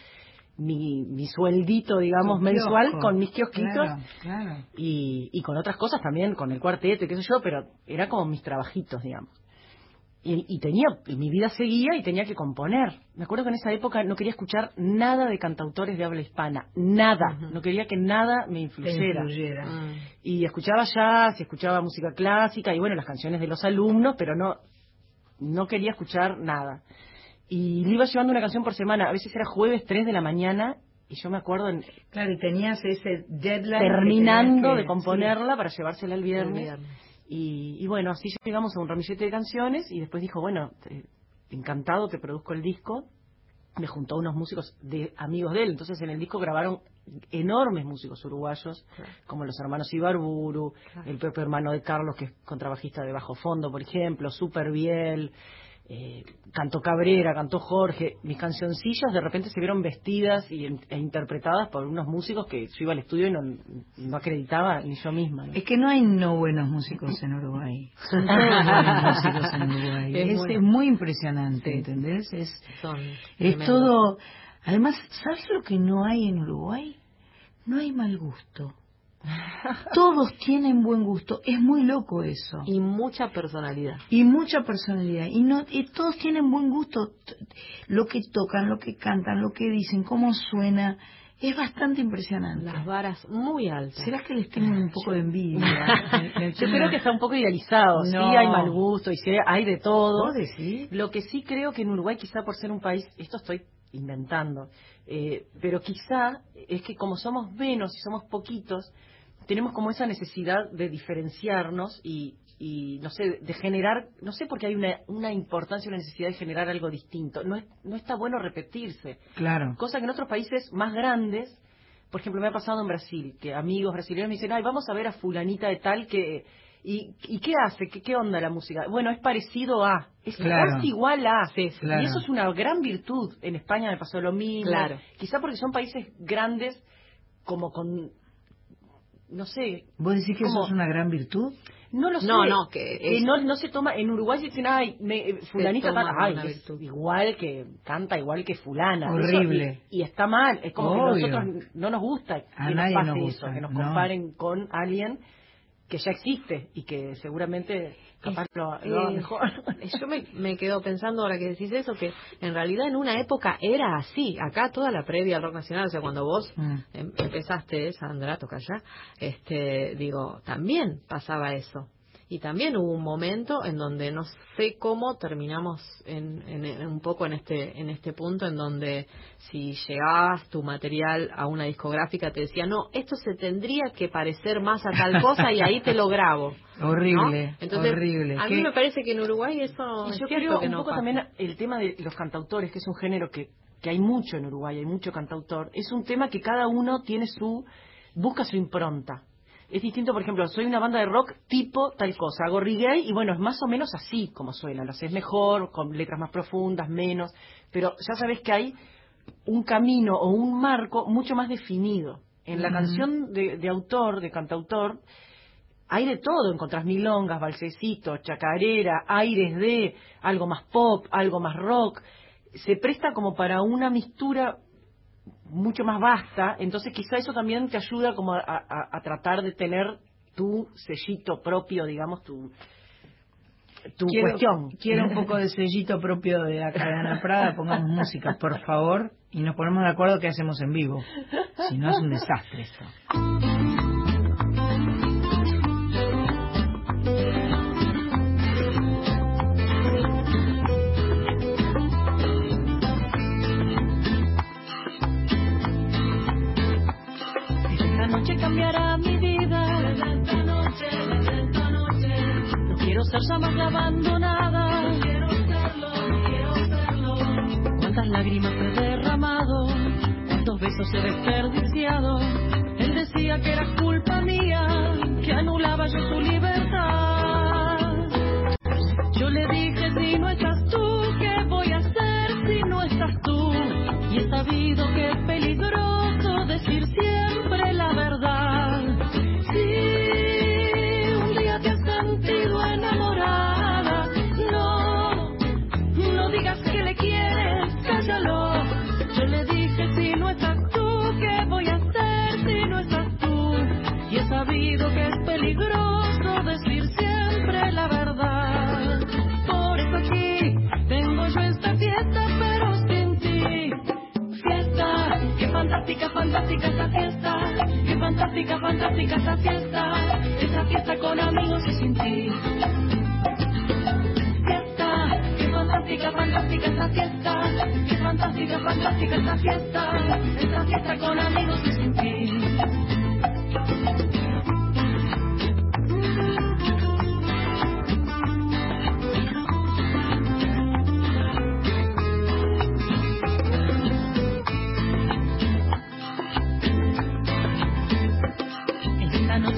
mi, mi sueldito, digamos, mensual kiosco. con mis kiosquitos Claro, claro. y, y con otras cosas también, con el cuarteto y qué sé yo, pero era como mis trabajitos, digamos. Y, y tenía, y mi vida seguía y tenía que componer. Me acuerdo que en esa época no quería escuchar nada de cantautores de habla hispana, nada. No quería que nada me influyera. Mm. Y escuchaba jazz, y escuchaba música clásica y bueno, las canciones de los alumnos, pero no, no quería escuchar nada. Y le iba llevando una canción por semana, a veces era jueves 3 de la mañana y yo me acuerdo en- Claro, y tenías ese deadline. terminando que tenías que- de componerla para llevársela el viernes. El viernes. Y, y bueno, así llegamos a un ramillete de canciones y después dijo, bueno, te- encantado, te produzco el disco. Me juntó unos músicos de amigos de él. Entonces en el disco grabaron enormes músicos uruguayos, como los hermanos Ibarburu, el propio hermano de Carlos, que es contrabajista de bajo fondo, por ejemplo, Super Biel, eh, cantó Cabrera, cantó Jorge. Mis cancioncillas de repente se vieron vestidas y, e interpretadas por unos músicos que yo iba al estudio y no, no acreditaba ni yo misma. ¿no? Es que no hay no buenos músicos en Uruguay. Son todos buenos músicos en Uruguay. Es Es, muy- es muy impresionante, Sí. ¿entendés? Es, Son es todo. Además, ¿sabes lo que no hay en Uruguay? No hay mal gusto. Todos tienen buen gusto. Es muy loco eso. Y mucha personalidad. y mucha personalidad y no y todos tienen buen gusto lo que tocan lo que cantan lo que dicen cómo suena es bastante impresionante Las varas muy altas. será que les tengo un poco de envidia Yo creo que está un poco idealizado. Sí, No. hay mal gusto y sí hay de todo. ¿Vos decís? Lo que sí creo que en Uruguay, quizá por ser un país, esto estoy inventando, eh, pero quizá es que como somos menos y somos poquitos, tenemos como esa necesidad de diferenciarnos y, y no sé, de generar, no sé por qué hay una, una importancia, una necesidad de generar algo distinto. No, es, no está bueno repetirse. Claro. Cosa que en otros países más grandes, por ejemplo, me ha pasado en Brasil, que amigos brasileños me dicen, ay, vamos a ver a fulanita de tal que... ¿Y, y qué hace? ¿Qué, ¿Qué onda la música? Bueno, es parecido a, es Claro. casi igual a. claro. Y eso es una gran virtud. En España me pasó lo mismo. Claro. Quizá porque son países grandes, como con, no sé, ¿Vos decís que eso es una gran virtud? no lo sé. No, no, que es- no, no se toma. En Uruguay dicen, ay, me, eh, fulanita toma ay, es igual que canta igual que fulana. Horrible. Eso- y, y está mal. Es como Obvio. que nosotros no nos gusta A que nadie nos pase nos eso, que nos no. comparen con alguien que ya existe y que seguramente capaz lo, lo haga Eh, mejor. Yo me, me quedo pensando ahora que decís eso, que en realidad en una época era así. Acá toda la previa al rock nacional, o sea, cuando vos Mm. em- empezaste, Sandra, toca ya, este, digo, también pasaba eso. Y también hubo un momento en donde no sé cómo terminamos en, en- en un poco en este en este punto en donde si llegabas tu material a una discográfica te decía no esto se tendría que parecer más a tal cosa y ahí te lo grabo Horrible, ¿no? Entonces, horrible. A ¿Qué- mí me parece que en Uruguay eso Y yo creo que un no poco pasa. también el tema de los cantautores, que es un género que, que hay mucho en Uruguay, hay mucho cantautor, es un tema que cada uno tiene su, busca su impronta. Es distinto, por ejemplo, soy una banda de rock tipo tal cosa, hago reggae y bueno, es más o menos así como suena, lo haces mejor, con letras más profundas, menos, pero ya sabes que hay un camino o un marco mucho más definido. En la canción de, de autor, de cantautor, hay de todo, encontrás milongas, balsecitos, chacarera, aires de algo más pop, algo más rock. Se presta como para una mistura mucho más vasta, entonces quizá eso también te ayuda como a, a- a tratar de tener tu sellito propio, digamos, tu, tu quiero, cuestión. Quiero un poco de sellito propio de acá de Ana Prada, pongamos música, por favor, y nos ponemos de acuerdo qué hacemos en vivo. Si no es un desastre esto. Ser ya más la abandonada. No quiero serlo, no quiero serlo. Cuántas lágrimas he derramado. Cuántos besos he desperdiciado. Él decía que era culpa mía. Que anulaba yo su libertad. Yo le dije si no estás tú, ¿qué voy a hacer si no estás tú? Y he sabido que fantástica, esta fiesta. Qué fantástica, fantástica esta fiesta. Esta fiesta con amigos y sin ti. Fiesta, qué fantástica, fantástica esta fiesta. Qué fantástica, fantástica esta fiesta. Esta fiesta con amigos y sin ti.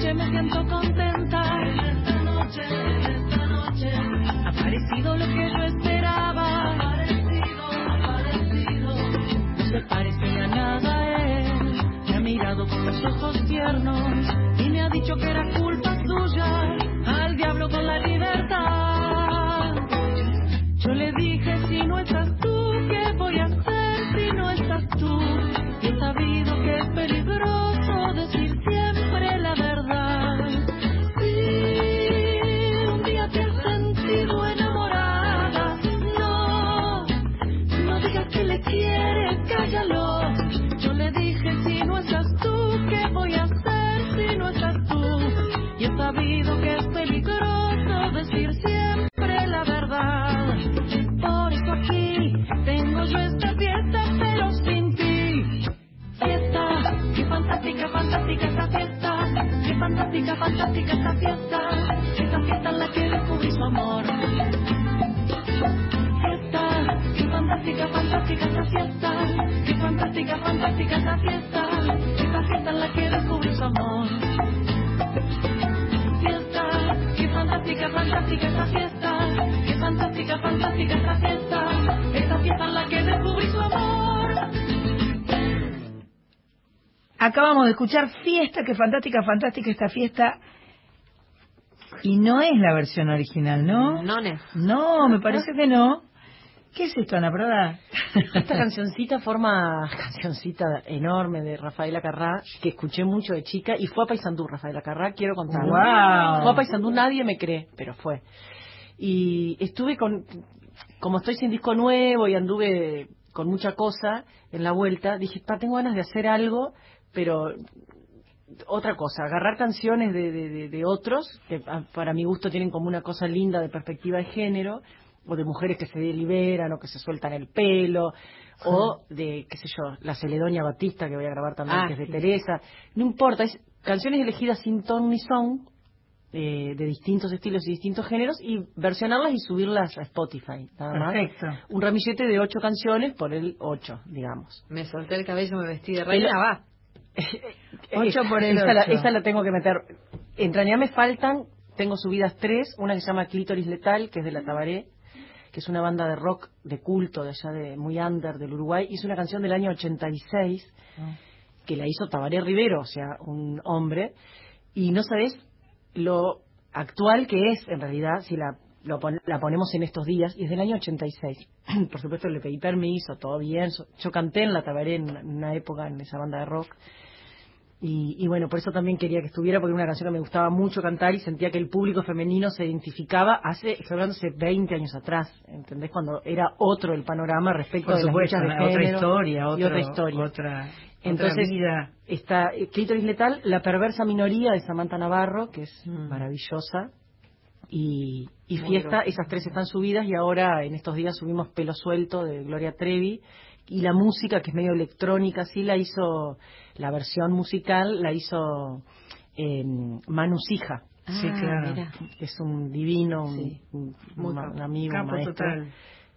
Noche me siento contenta. De escuchar Fiesta, que fantástica, fantástica esta fiesta. Y no es la versión original, ¿no? No, no. No, me parece que no. ¿Qué es esto, Ana Prada? Esta cancioncita forma cancioncita enorme de Rafaela Carrá que escuché mucho de chica y fue a Paysandú Rafaela Carrá, quiero contar. Guau. Fue a Paysandú, nadie me cree, pero fue. Y estuve con, como estoy sin disco nuevo y anduve con mucha cosa en la vuelta, dije, pa, tengo ganas de hacer algo, pero otra cosa, agarrar canciones de, de, otros, que pa- para mi gusto tienen como una cosa linda de perspectiva de género, o de mujeres que se liberan o que se sueltan el pelo, o de, qué sé yo, la Celedonia Batista que voy a grabar también, Ah, que es de sí. Teresa. No importa, es canciones elegidas sin ton ni son, eh, de distintos estilos y distintos géneros, y versionarlas y subirlas a Spotify, nada más. Perfecto. Un ramillete de ocho canciones por el ocho, digamos. Me solté el cabello, me vestí de reina, va. Ocho por el esa La, ocho. esa la tengo que meter. En realidad me faltan, tengo subidas tres, una que se llama Clítoris Letal, que es de la Tabaré, que es una banda de rock de culto de allá de muy under del Uruguay, hizo una canción del año 86 que la hizo Tabaré Rivero, o sea, un hombre, y no sabes lo actual que es en realidad si la lo pon- la ponemos en estos días y es del año 86. Por supuesto le pedí permiso, todo bien. Yo canté en la Tabaré en una época en esa banda de rock. Y, y bueno, por eso también quería que estuviera, porque era una canción que me gustaba mucho cantar y sentía que el público femenino se identificaba hace, hace 20 años atrás, ¿entendés? Cuando era otro el panorama respecto supuesto, las luchas de otra historia, y otra historia. otra- Entonces, otra vida. está eh, Clítoris Letal, La perversa minoría de Samantha Navarro, que es maravillosa, y, y Fiesta, esas tres están subidas y ahora en estos días subimos Pelo Suelto de Gloria Trevi y la música que es medio electrónica, sí la hizo, la versión musical la hizo eh, Manu Sija. Sí, claro. mira. es un divino, un, Sí. un- Muy un capo. amigo, maestro. total.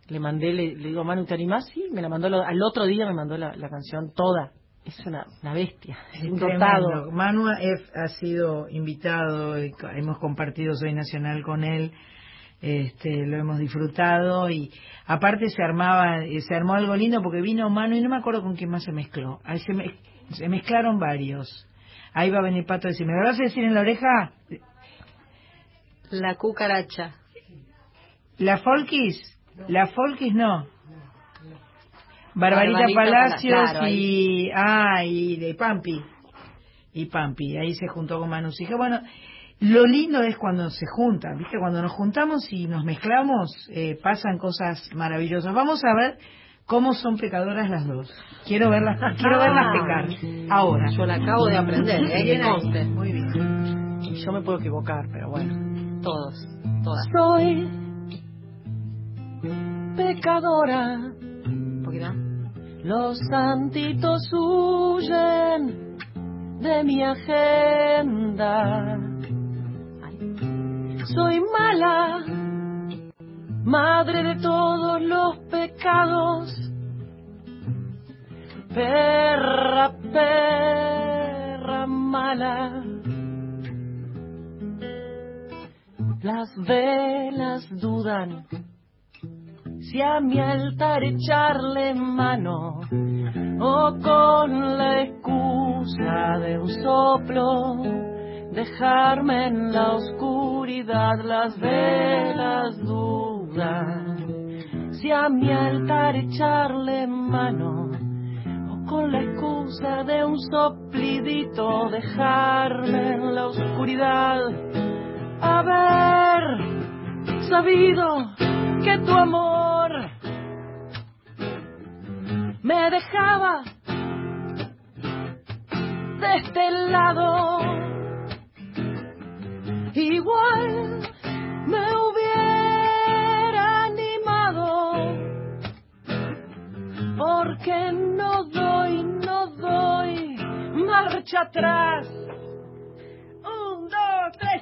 Le mandé, le, le digo, Manu, ¿te animás? Sí, me la mandó, lo- al otro día me mandó la, la canción toda. Es una, una bestia, es un dotado. Manu F. ha sido invitado, hemos compartido Soy Nacional con él, este, lo hemos disfrutado y aparte se armaba, se armó algo lindo porque vino Manu y no me acuerdo con quién más se mezcló. Ahí se, me- se mezclaron varios. Ahí va a venir Pato a decirme, ¿me vas a decir en la oreja? La cucaracha. ¿La Folkis? La Folkis no. Barbarita, Barbarita Palacios claro, y... Ah, y de Pampi. Y Pampi. Ahí se juntó con Manu Sija. Bueno, lo lindo es cuando se juntan, ¿viste? Cuando nos juntamos y nos mezclamos, eh, pasan cosas maravillosas. Vamos a ver cómo son pecadoras las dos. Quiero verlas, quiero verlas pecar. Ahora. Yo la acabo de aprender, ¿eh? Bien ahí. Muy bien. Y yo me puedo equivocar, pero bueno. Todos, todas. Soy pecadora, Un poquito los santitos huyen de mi agenda. Soy mala, madre de todos los pecados. Perra, perra mala. Las velas dudan si a mi altar echarle mano o con la excusa de un soplo dejarme en la oscuridad las velas dudan si a mi altar echarle mano o con la excusa de un soplidito dejarme en la oscuridad haber sabido que tu amor me dejaba de este lado. Igual me hubiera animado, porque no doy, no doy marcha atrás. Un, dos, ver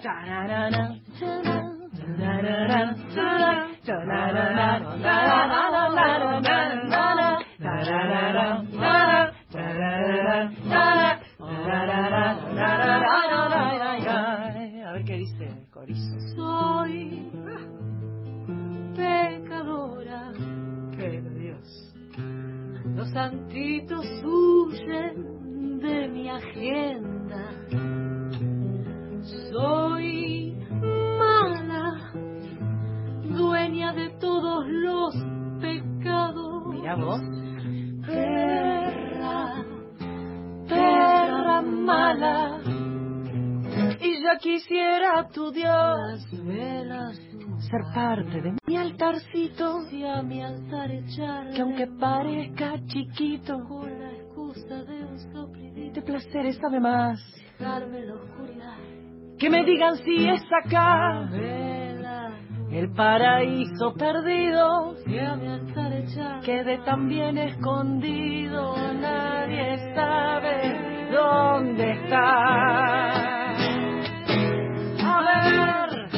qué dice el corizo. Soy pecadora. Querido Dios. Los santitos huyen de mi agenda. Soy mala, dueña de todos los pecados. Mira vos. Perra, perra mala. Y ya quisiera tu Dios ser parte de mi altarcito, que aunque parezca chiquito, de placeres sabe más. Que me digan si es acá el paraíso perdido, quede tan bien escondido, nadie sabe dónde está. Haber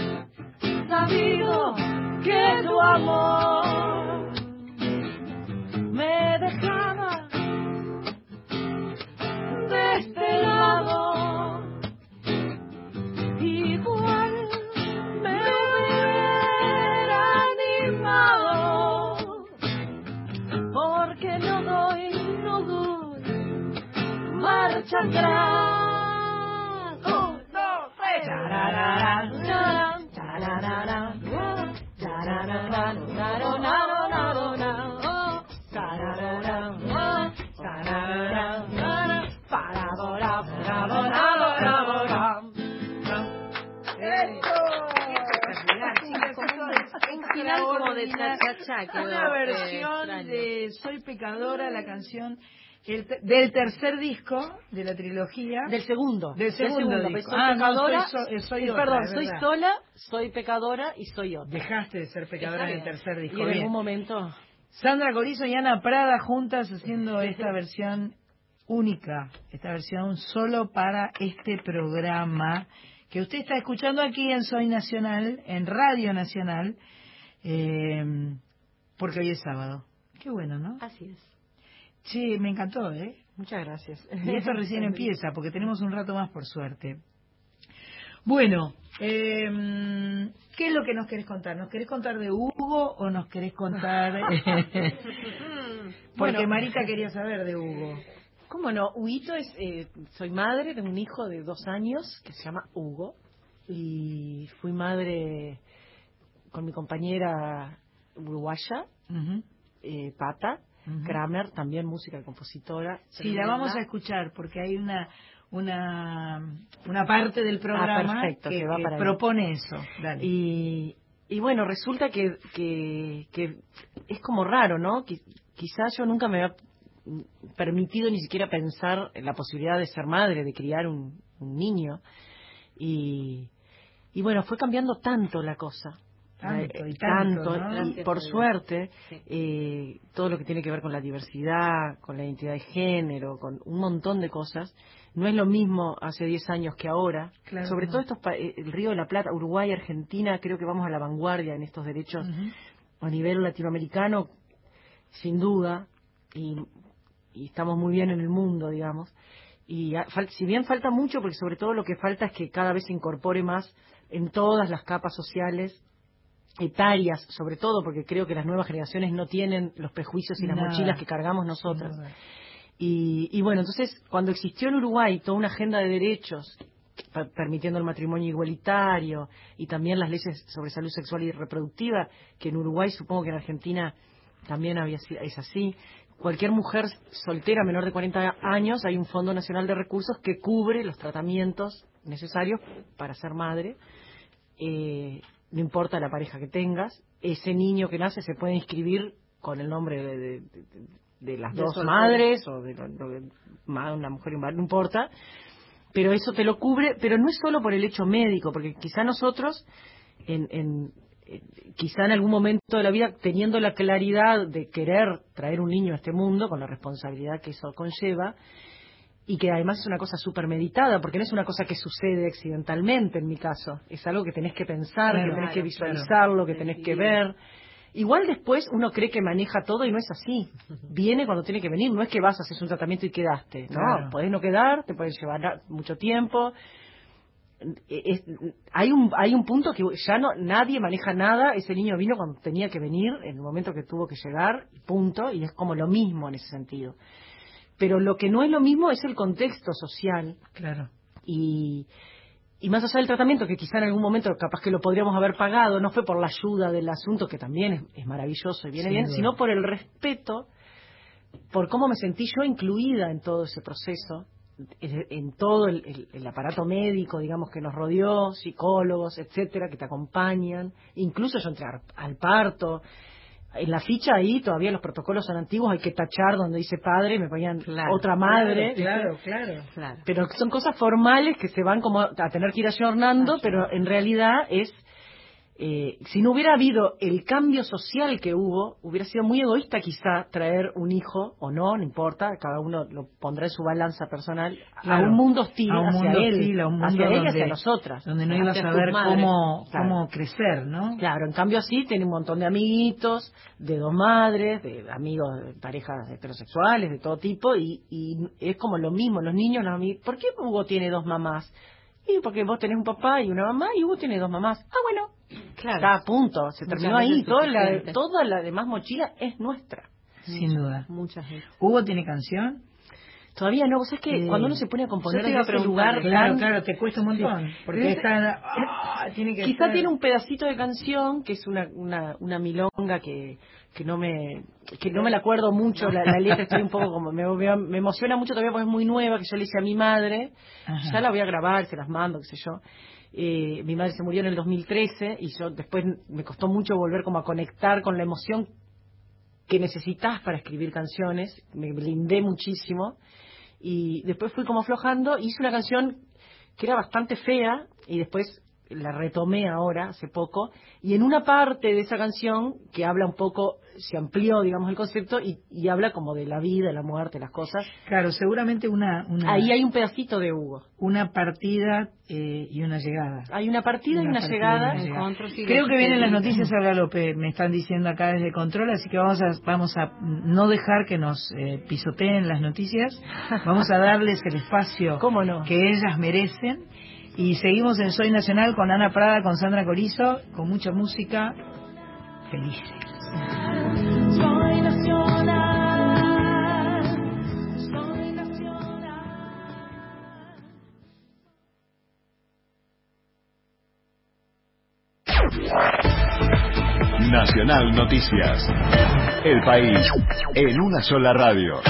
sabido que tu amor el te- del tercer disco de la trilogía. Del segundo. Del segundo pues disco. soy Ah, no, pecadora. soy so- eh, soy otra, perdón, soy sola, soy pecadora y soy otra. Dejaste de ser pecadora en el tercer disco. Y en algún momento. Sandra Corizo y Ana Prada juntas haciendo esta versión única, esta versión solo para este programa que usted está escuchando aquí en Soy Nacional, en Radio Nacional, eh, porque hoy es sábado. Qué bueno, ¿no? Así es. Sí, me encantó, ¿eh? Muchas gracias. Y esto recién empieza, porque tenemos un rato más por suerte. Bueno, eh, ¿qué es lo que nos querés contar? ¿Nos querés contar de Hugo o nos querés contar...? porque Bueno. Marita quería saber de Hugo. ¿Cómo no? Huguito es, eh, soy madre de un hijo de dos años que se llama Hugo y fui madre con mi compañera uruguaya, eh, Pata, Kramer, también música y compositora. Sí, la vamos a escuchar porque hay una una una parte del programa Ah, perfecto, que, que va que para ahí. propone eso. Dale. Y, y bueno, resulta que, que, que es como raro, ¿no? Qui- Quizás yo nunca me había permitido ni siquiera pensar en la posibilidad de ser madre, de criar un, un niño. Y, y bueno, fue cambiando tanto la cosa. Tanto y tanto, ¿no? y por suerte, Sí. eh, todo lo que tiene que ver con la diversidad, con la identidad de género, con un montón de cosas, no es lo mismo hace 10 años que ahora. Claro Sobre todo estos eh, el Río de la Plata, Uruguay, Argentina, creo que vamos a la vanguardia en estos derechos a nivel latinoamericano, sin duda, y, y estamos muy bien en el mundo, digamos. Y a- fal- si bien falta mucho, porque sobre todo lo que falta es que cada vez se incorpore más en todas las capas sociales, etarias, sobre todo, porque creo que las nuevas generaciones no tienen los prejuicios y las Nada. mochilas que cargamos nosotras. Y, y bueno, entonces, cuando existió en Uruguay toda una agenda de derechos, permitiendo el matrimonio igualitario y también las leyes sobre salud sexual y reproductiva, que en Uruguay supongo que en Argentina también había, si- es así. Cualquier mujer soltera menor de 40 años, hay un Fondo Nacional de Recursos que cubre los tratamientos necesarios para ser madre. Eh, no importa la pareja que tengas, ese niño que nace se puede inscribir con el nombre de, de- de- de las dos madres o de, una mujer y un no importa, pero eso te lo cubre, pero no es solo por el hecho médico, porque quizá nosotros, en, en- eh, quizá en algún momento de la vida, teniendo la claridad de querer traer un niño a este mundo, con la responsabilidad que eso conlleva, y que además es una cosa súper meditada, porque no es una cosa que sucede accidentalmente en mi caso, es algo que tenés que pensar, Claro, que tenés que claro, visualizarlo, que tenés que ver. Igual después uno cree que maneja todo y no es así. Viene cuando tiene que venir, no es que vas, haces un tratamiento y quedaste. No, Claro. podés no quedar, te pueden llevar mucho tiempo. Es- hay un hay un punto que ya no nadie maneja nada ese niño vino cuando tenía que venir en el momento que tuvo que llegar punto y es como lo mismo en ese sentido pero lo que no es lo mismo es el contexto social Claro. y, y más allá del tratamiento, que quizá en algún momento capaz que lo podríamos haber pagado, no fue por la ayuda del asunto, que también es, es maravilloso y viene bien, sino por el respeto, por cómo me sentí yo incluida en todo ese proceso, en, en todo el, el- el aparato médico, digamos, que nos rodeó, psicólogos, etcétera, que te acompañan, incluso yo entré al- al parto, en la ficha ahí todavía los protocolos son antiguos, hay que tachar donde dice padre, me ponían Claro, otra madre. Claro, claro. Claro. Pero son cosas formales que se van como a tener que ir ayornando, pero en realidad es, eh, si no hubiera habido el cambio social que hubo, hubiera sido muy egoísta quizá traer un hijo, o no, no importa, cada uno lo pondrá en su balanza personal, a un mundo hostil A un hacia mundo él, hostil, a un mundo hacia él y donde- hacia nosotras. Donde no ibas a madres. cómo, Claro. cómo crecer, ¿no? Claro, en cambio así tiene un montón de amiguitos, de dos madres, de amigos, de parejas heterosexuales, de todo tipo, y, y es como lo mismo, los niños, los amigos. ¿Por qué Hugo tiene dos mamás? Y porque vos tenés un papá y una mamá, y Hugo tiene dos mamás. Ah, bueno, Claro. está a punto, se terminó ahí, toda la, toda la demás mochila es nuestra. Sin duda. Muchas veces. ¿Hugo tiene canción? Todavía no, vos sabés que Eh, cuando uno se pone a componer en ese lugar Claro, tan- claro, te cuesta un montón. Porque Sí. está, ah, tiene que Quizá estar- tiene un pedacito de canción que es una, una, una milonga que, que no me que no me la acuerdo mucho, la, la letra estoy un poco como, me, me- me emociona mucho todavía porque es muy nueva, que yo le hice a mi madre, Ajá. ya la voy a grabar, se las mando, qué sé yo. Eh, mi madre se murió en el 2013 y yo después me costó mucho volver como a conectar con la emoción que necesitas para escribir canciones, me blindé muchísimo y después fui como aflojando, hice una canción que era bastante fea y después la retomé ahora, hace poco, y en una parte de esa canción que habla un poco, se amplió, digamos, el concepto y, y habla como de la vida, la muerte, las cosas. Claro, seguramente una, una, Ahí hay un pedacito de Hugo. una partida eh, y una llegada. Hay una partida y una partida llegada. una Creo que vienen las noticias, habla López, me están diciendo acá desde control, así que vamos a, vamos a no dejar que nos eh, pisoteen las noticias, vamos a darles el espacio ¿Cómo no? que ellas merecen y seguimos en Soy Nacional con Ana Prada, con Sandra Corizo, con mucha música, felices. Soy nacional, soy nacional. Nacional Noticias. El país en una sola radio.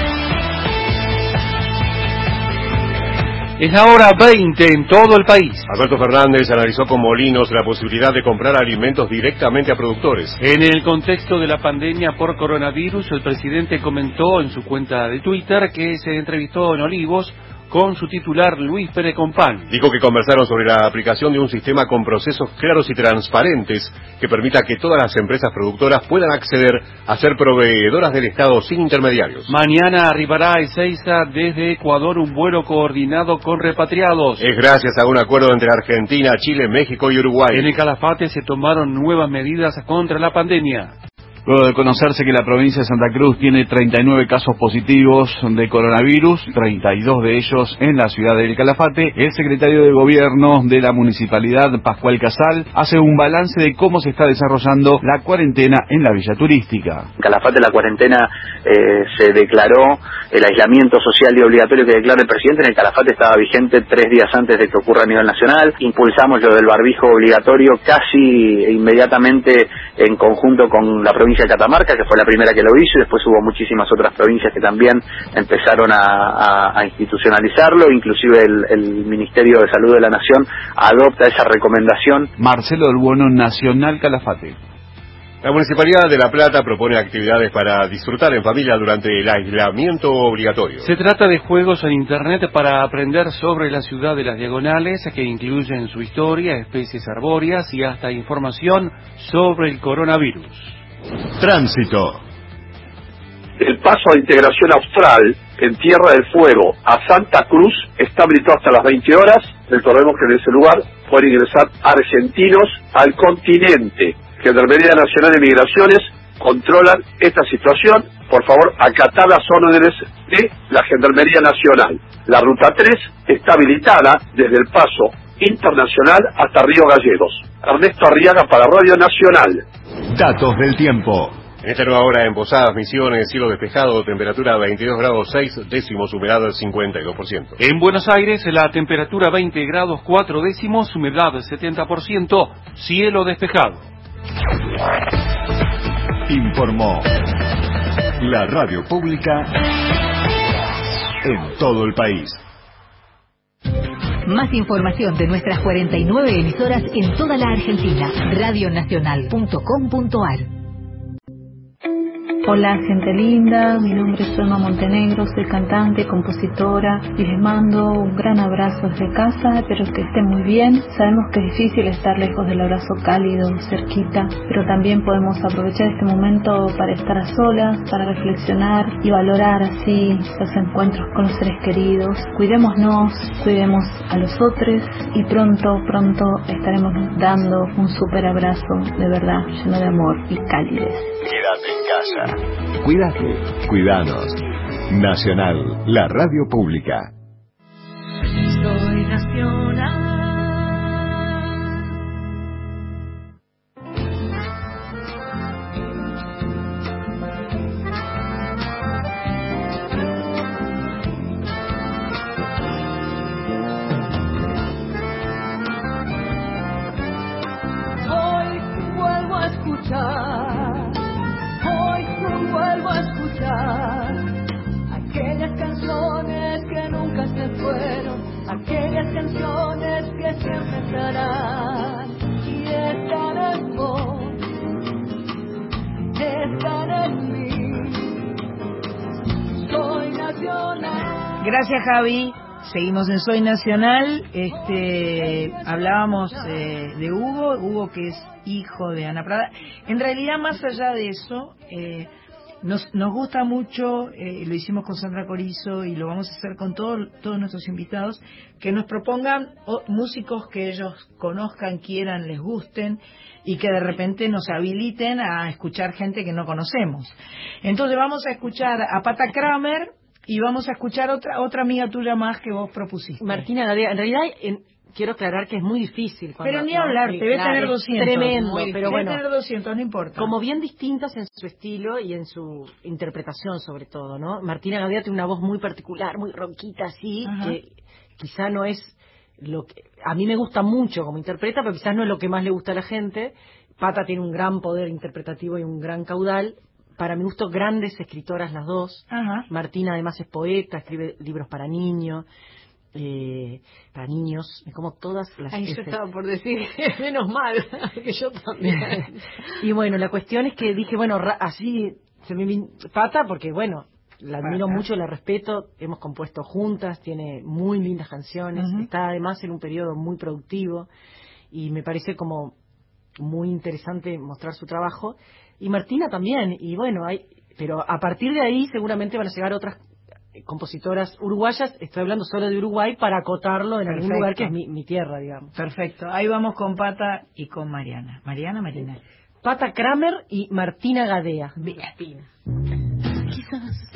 Es la hora 20 en todo el país. Alberto Fernández analizó con Molinos la posibilidad de comprar alimentos directamente a productores. En el contexto de la pandemia por coronavirus, el presidente comentó en su cuenta de Twitter que se entrevistó en Olivos con su titular Luis Pérez Compán. Dijo que conversaron sobre la aplicación de un sistema con procesos claros y transparentes que permita que todas las empresas productoras puedan acceder a ser proveedoras del Estado sin intermediarios. Mañana arribará a Ezeiza desde Ecuador un vuelo coordinado con repatriados. Es gracias a un acuerdo entre Argentina, Chile, México y Uruguay. En el Calafate se tomaron nuevas medidas contra la pandemia. Luego de conocerse que la provincia de Santa Cruz tiene 39 casos positivos de coronavirus, 32 de ellos en la ciudad del Calafate, el secretario de Gobierno de la municipalidad, Pascual Casal, hace un balance de cómo se está desarrollando la cuarentena en la villa turística. Calafate la cuarentena eh, se declaró, el aislamiento social y obligatorio que declara el presidente en el Calafate estaba vigente tres días antes de que ocurra a nivel nacional. Impulsamos lo del barbijo obligatorio casi inmediatamente en conjunto con la provincia de Catamarca, que fue la primera que lo hizo, y después hubo muchísimas otras provincias que también empezaron a, a- a institucionalizarlo, inclusive el, el Ministerio de Salud de la Nación adopta esa recomendación Marcelo del Bono Nacional Calafate. La Municipalidad de La Plata propone actividades para disfrutar en familia durante el aislamiento obligatorio. Se trata de juegos en Internet para aprender sobre la ciudad de las diagonales, que incluyen su historia, especies arbóreas y hasta información sobre el coronavirus. Tránsito. El paso de integración austral en Tierra del Fuego a Santa Cruz está habilitado hasta las 20 horas. Recordemos que en ese lugar pueden ingresar argentinos al continente. Gendarmería Nacional de Migraciones controlan esta situación. Por favor, acatar las órdenes de la Gendarmería Nacional. La ruta 3 está habilitada desde el paso internacional hasta Río Gallegos. Ernesto Arriaga para Radio Nacional. Datos del tiempo. En esta nueva hora en Posadas, Misiones, cielo despejado, temperatura 22 grados 6 décimos, humedad del 52%. En Buenos Aires, la temperatura 20 grados 4 décimos, humedad del 70%, cielo despejado. Informó la radio pública en todo el país. Más información de nuestras 49 emisoras en toda la Argentina. Radionacional.com.ar Hola gente linda, mi nombre es Emma Montenegro, soy cantante, compositora y les mando un gran abrazo desde casa, espero que estén muy bien. Sabemos que es difícil estar lejos del abrazo cálido, cerquita, pero también podemos aprovechar este momento para estar a solas, para reflexionar y valorar así los encuentros con los seres queridos. Cuidémonos, cuidemos a los otros y pronto, pronto estaremos dando un super abrazo de verdad, lleno de amor y calidez. Quédate en casa. Cuídate, cuidanos. Nacional, la radio pública. Gracias, Javi. Seguimos en Soy Nacional. Este, hablábamos eh, de Hugo, Hugo que es hijo de Ana Prada. En realidad, más allá de eso, eh, nos, nos gusta mucho, eh, lo hicimos con Sandra Corizo y lo vamos a hacer con todo- todos nuestros invitados, que nos propongan músicos que ellos conozcan, quieran, les gusten y que de repente nos habiliten a escuchar gente que no conocemos. Entonces vamos a escuchar a Pata Kramer y vamos a escuchar otra otra amiga tuya más que vos propusiste. Martina en realidad en- quiero aclarar que es muy difícil. cuando- Pero ni hablar, Sí, debe claro, tener es 200. Tremendo, Muy pero bueno. Debe tener 200, no importa. Como bien distintas en su estilo y en su interpretación sobre todo, ¿no? Martina Gadea tiene una voz muy particular, muy ronquita así, Ajá. que quizá no es lo que... A mí me gusta mucho como interpreta, pero quizás no es lo que más le gusta a la gente. Pata tiene un gran poder interpretativo y un gran caudal. Para mi gusto, grandes escritoras las dos. Ajá. Martina además es poeta, escribe libros para niños, eh, para niños, me como todas las Ay, yo F. estaba por decir, menos mal, que yo también. y bueno, la cuestión es que dije, bueno, ra- así se me pata porque bueno, la admiro Pata. mucho, la respeto, hemos compuesto juntas, tiene muy lindas canciones, está además en un periodo muy productivo y me parece como muy interesante mostrar su trabajo y Martina también y bueno, hay pero a partir de ahí seguramente van a llegar otras eh, compositoras uruguayas, estoy hablando solo de Uruguay para acotarlo en algún lugar que es mi, mi tierra, digamos. Perfecto. Ahí vamos con Pata y con Mariana. Mariana, Marina. Pata Kramer y Martina Gadea. Quizás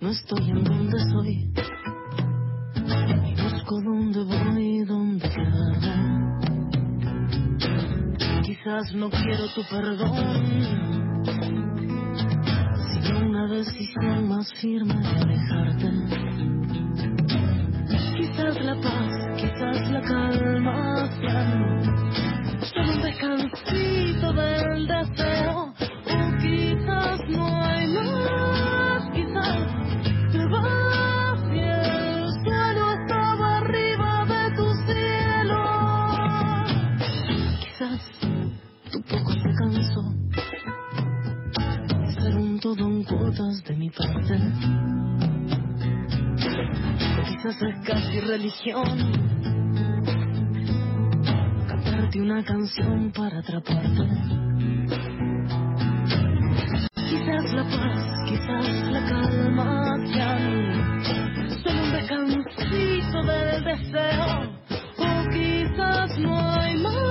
no estoy en donde soy. Busco dónde voy, dónde. Quizás no quiero tu perdón, una decisión más firme de alejarte. Quizás la paz, quizás la calma sean solo un descansito del deseo. todo en cuotas de mi parte. Quizás es casi religión cantarte una canción para atraparte. Quizás la paz, quizás la calma sean solo un descansito del deseo, o quizás no hay más.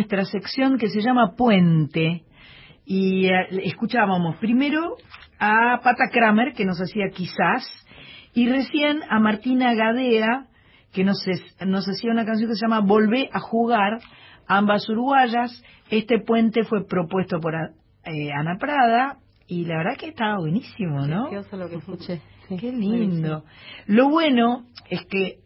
nuestra sección que se llama Puente. Y eh, escuchábamos primero a Pata Kramer, que nos hacía quizás, y recién a Martina Gadea, que nos, hacía una canción que se llama Volvé a jugar, ambas uruguayas. Este puente fue propuesto por eh, Ana Prada y la verdad que estaba buenísimo, ¿no? Qué lo que escuché. Qué lindo. Lo bueno es que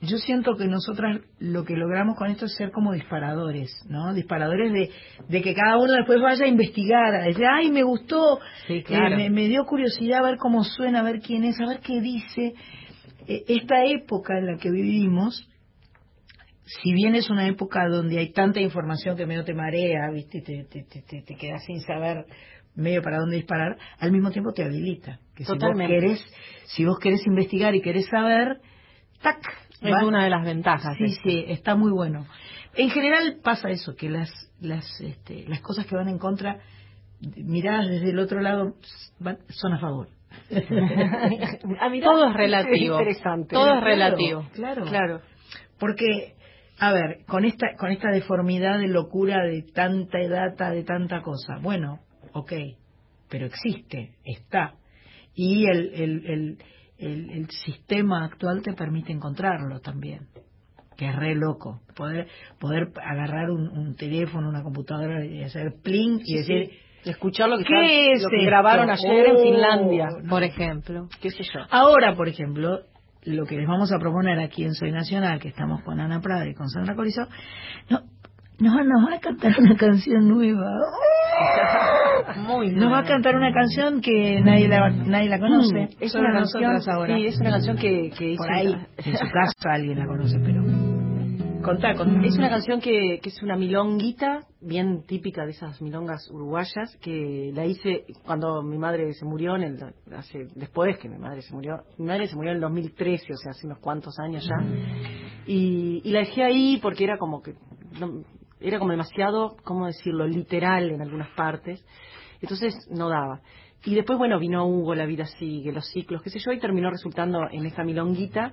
yo siento que nosotras lo que logramos con esto es ser como disparadores, ¿no? Disparadores de, de que cada uno después vaya a investigar, a decir, ay, me gustó, eh, me, dio curiosidad a ver cómo suena, a ver quién es, a ver qué dice. E, esta época en la que vivimos, si bien es una época donde hay tanta información que medio te marea, ¿viste? Te, te, te, te quedas sin saber medio para dónde disparar, al mismo tiempo te habilita. Que Totalmente. si vos querés, si vos querés investigar y querés saber, tac, es va. una de las ventajas. Sí, esto. sí, está muy bueno. En general pasa eso, que las, las, este, las cosas que van en contra, miradas desde el otro lado, van- son a favor. Ah, mirá, Todo es relativo. interesante. Todo es Claro, relativo. Claro. Claro. Porque, a ver, con esta, con esta deformidad de locura de tanta data, de tanta cosa, bueno, ok, pero existe, está. Y el, el, el, el, el sistema actual te permite encontrarlo también, que es re loco. Poder, poder agarrar un, un teléfono, una computadora y hacer pling y decir. Escuchar lo que, ¿Qué está- es lo que grabaron ayer en Oh, Finlandia. Por ejemplo. ¿Qué sé yo? Ahora, por ejemplo, lo que les vamos a proponer aquí en Soy Nacional, que estamos con Ana Prada y con Sandra Corizo, no, no, nos va a cantar una canción nueva. Muy Nos va a cantar una canción que nadie la, nadie la conoce. Mm, es una canción, nosotras ahora. sí, es una canción que, que hizo Por ahí, en su casa alguien la conoce, pero... Contá, contá. Es una canción que, que es una milonguita, bien típica de esas milongas uruguayas, que la hice cuando mi madre se murió, en el, hace, después que mi madre se murió. Mi madre se murió en el 2013, o sea, hace unos cuantos años ya. Y, y la dejé ahí porque era como que, no- era como demasiado, ¿cómo decirlo?, literal en algunas partes. Entonces no daba. Y después, bueno, vino Hugo, La vida sigue, los ciclos, qué sé yo, y terminó resultando en esta milonguita,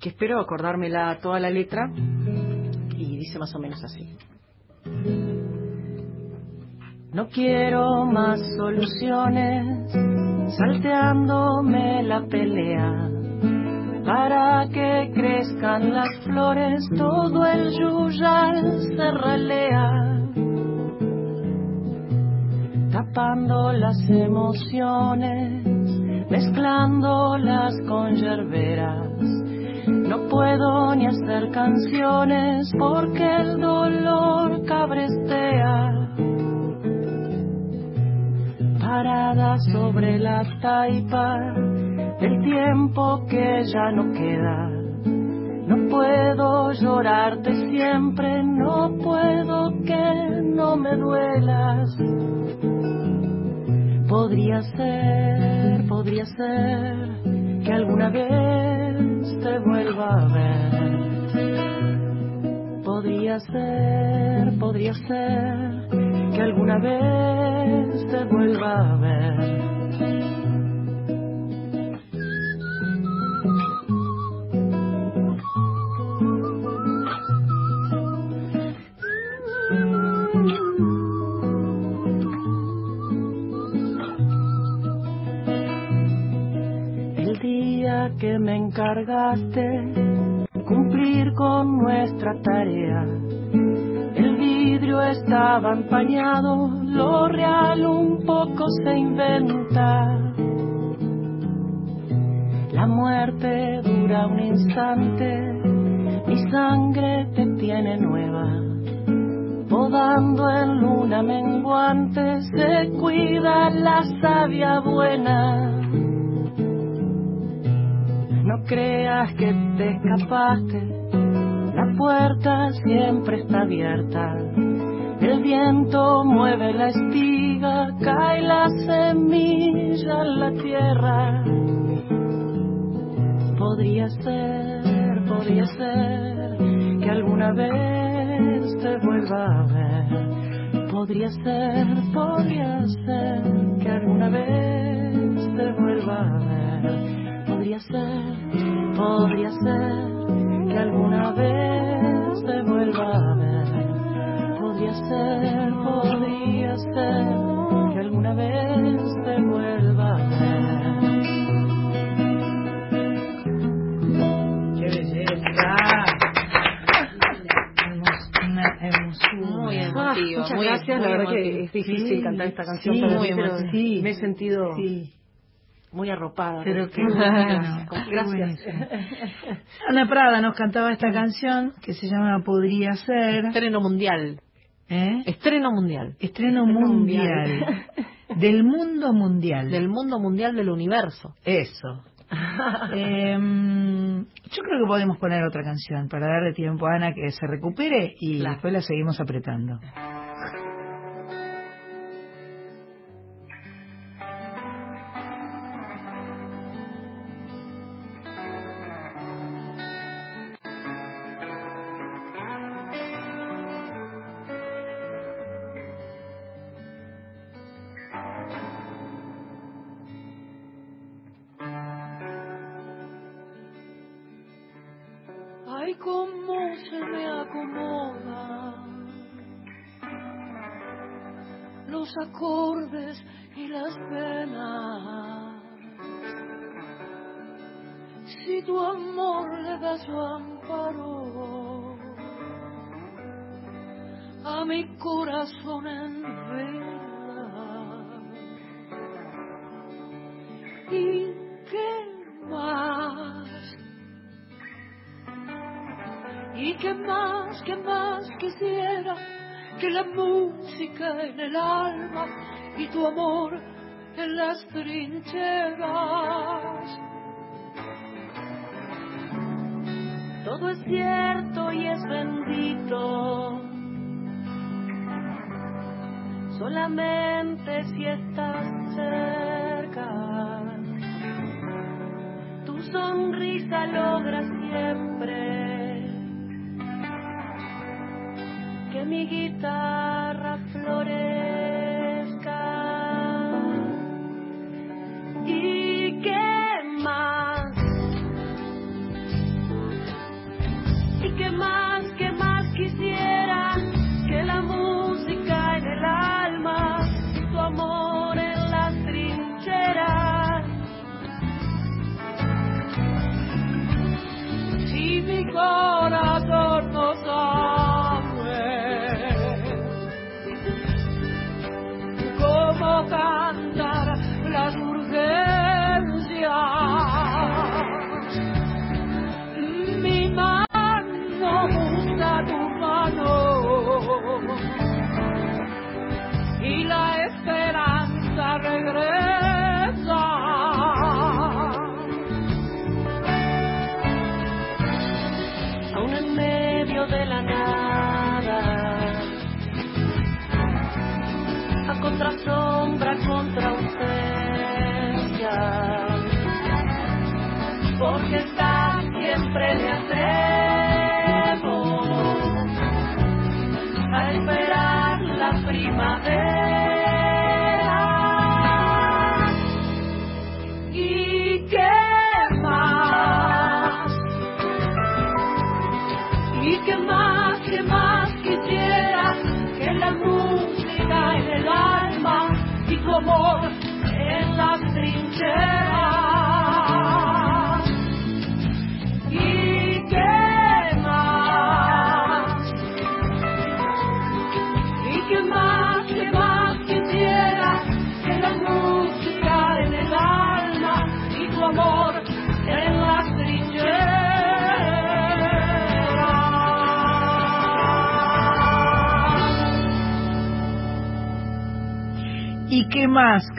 que espero acordármela toda la letra, y dice más o menos así. No quiero más soluciones, salteándome la pelea. Para que crezcan las flores, todo el yuyal se relea. Tapando las emociones, mezclándolas con yerberas. No puedo ni hacer canciones porque el dolor cabrestea. Parada sobre la taipa del tiempo que ya no queda. No puedo llorarte siempre, no puedo que no me duelas. Podría ser, podría ser que alguna vez te vuelva a ver. Podría ser, podría ser que alguna vez te vuelva a ver. Que me encargaste cumplir con nuestra tarea, el vidrio estaba empañado, lo real un poco se inventa. La muerte dura un instante, mi sangre te tiene nueva. Podando en luna menguante se cuida la savia buena. No creas que te escapaste, la puerta siempre está abierta. El viento mueve la espiga, cae la semilla en la tierra. Podría ser, podría ser que alguna vez te vuelva a ver. Podría ser, podría ser que alguna vez te vuelva a ver. Podría ser, podría ser que alguna vez te vuelva a ver. Podría ser, podría ser que alguna vez te vuelva a ver. ¡Qué belleza! Muy Ah, emotivo. muchas muy, gracias, muy la verdad que emotivo. es difícil Sí, cantar esta canción, sí, pero muy pero. Sí. me he sentido Sí. Muy arropada. Pero qué bueno. Gracias. qué bueno. Ana Prada nos cantaba esta canción que se llama Podría ser. Estreno mundial. ¿Eh? Estreno mundial. Estreno mundial. Del mundo mundial. Del mundo mundial del universo. Eso. Em, yo creo que podemos poner otra canción para darle tiempo a Ana que se recupere y Claro. después la seguimos apretando. Que la música en el alma y tu amor en las trincheras? Todo es cierto y es bendito. Solamente si estás cerca. Tu sonrisa logra siempre mi guitarra florezca.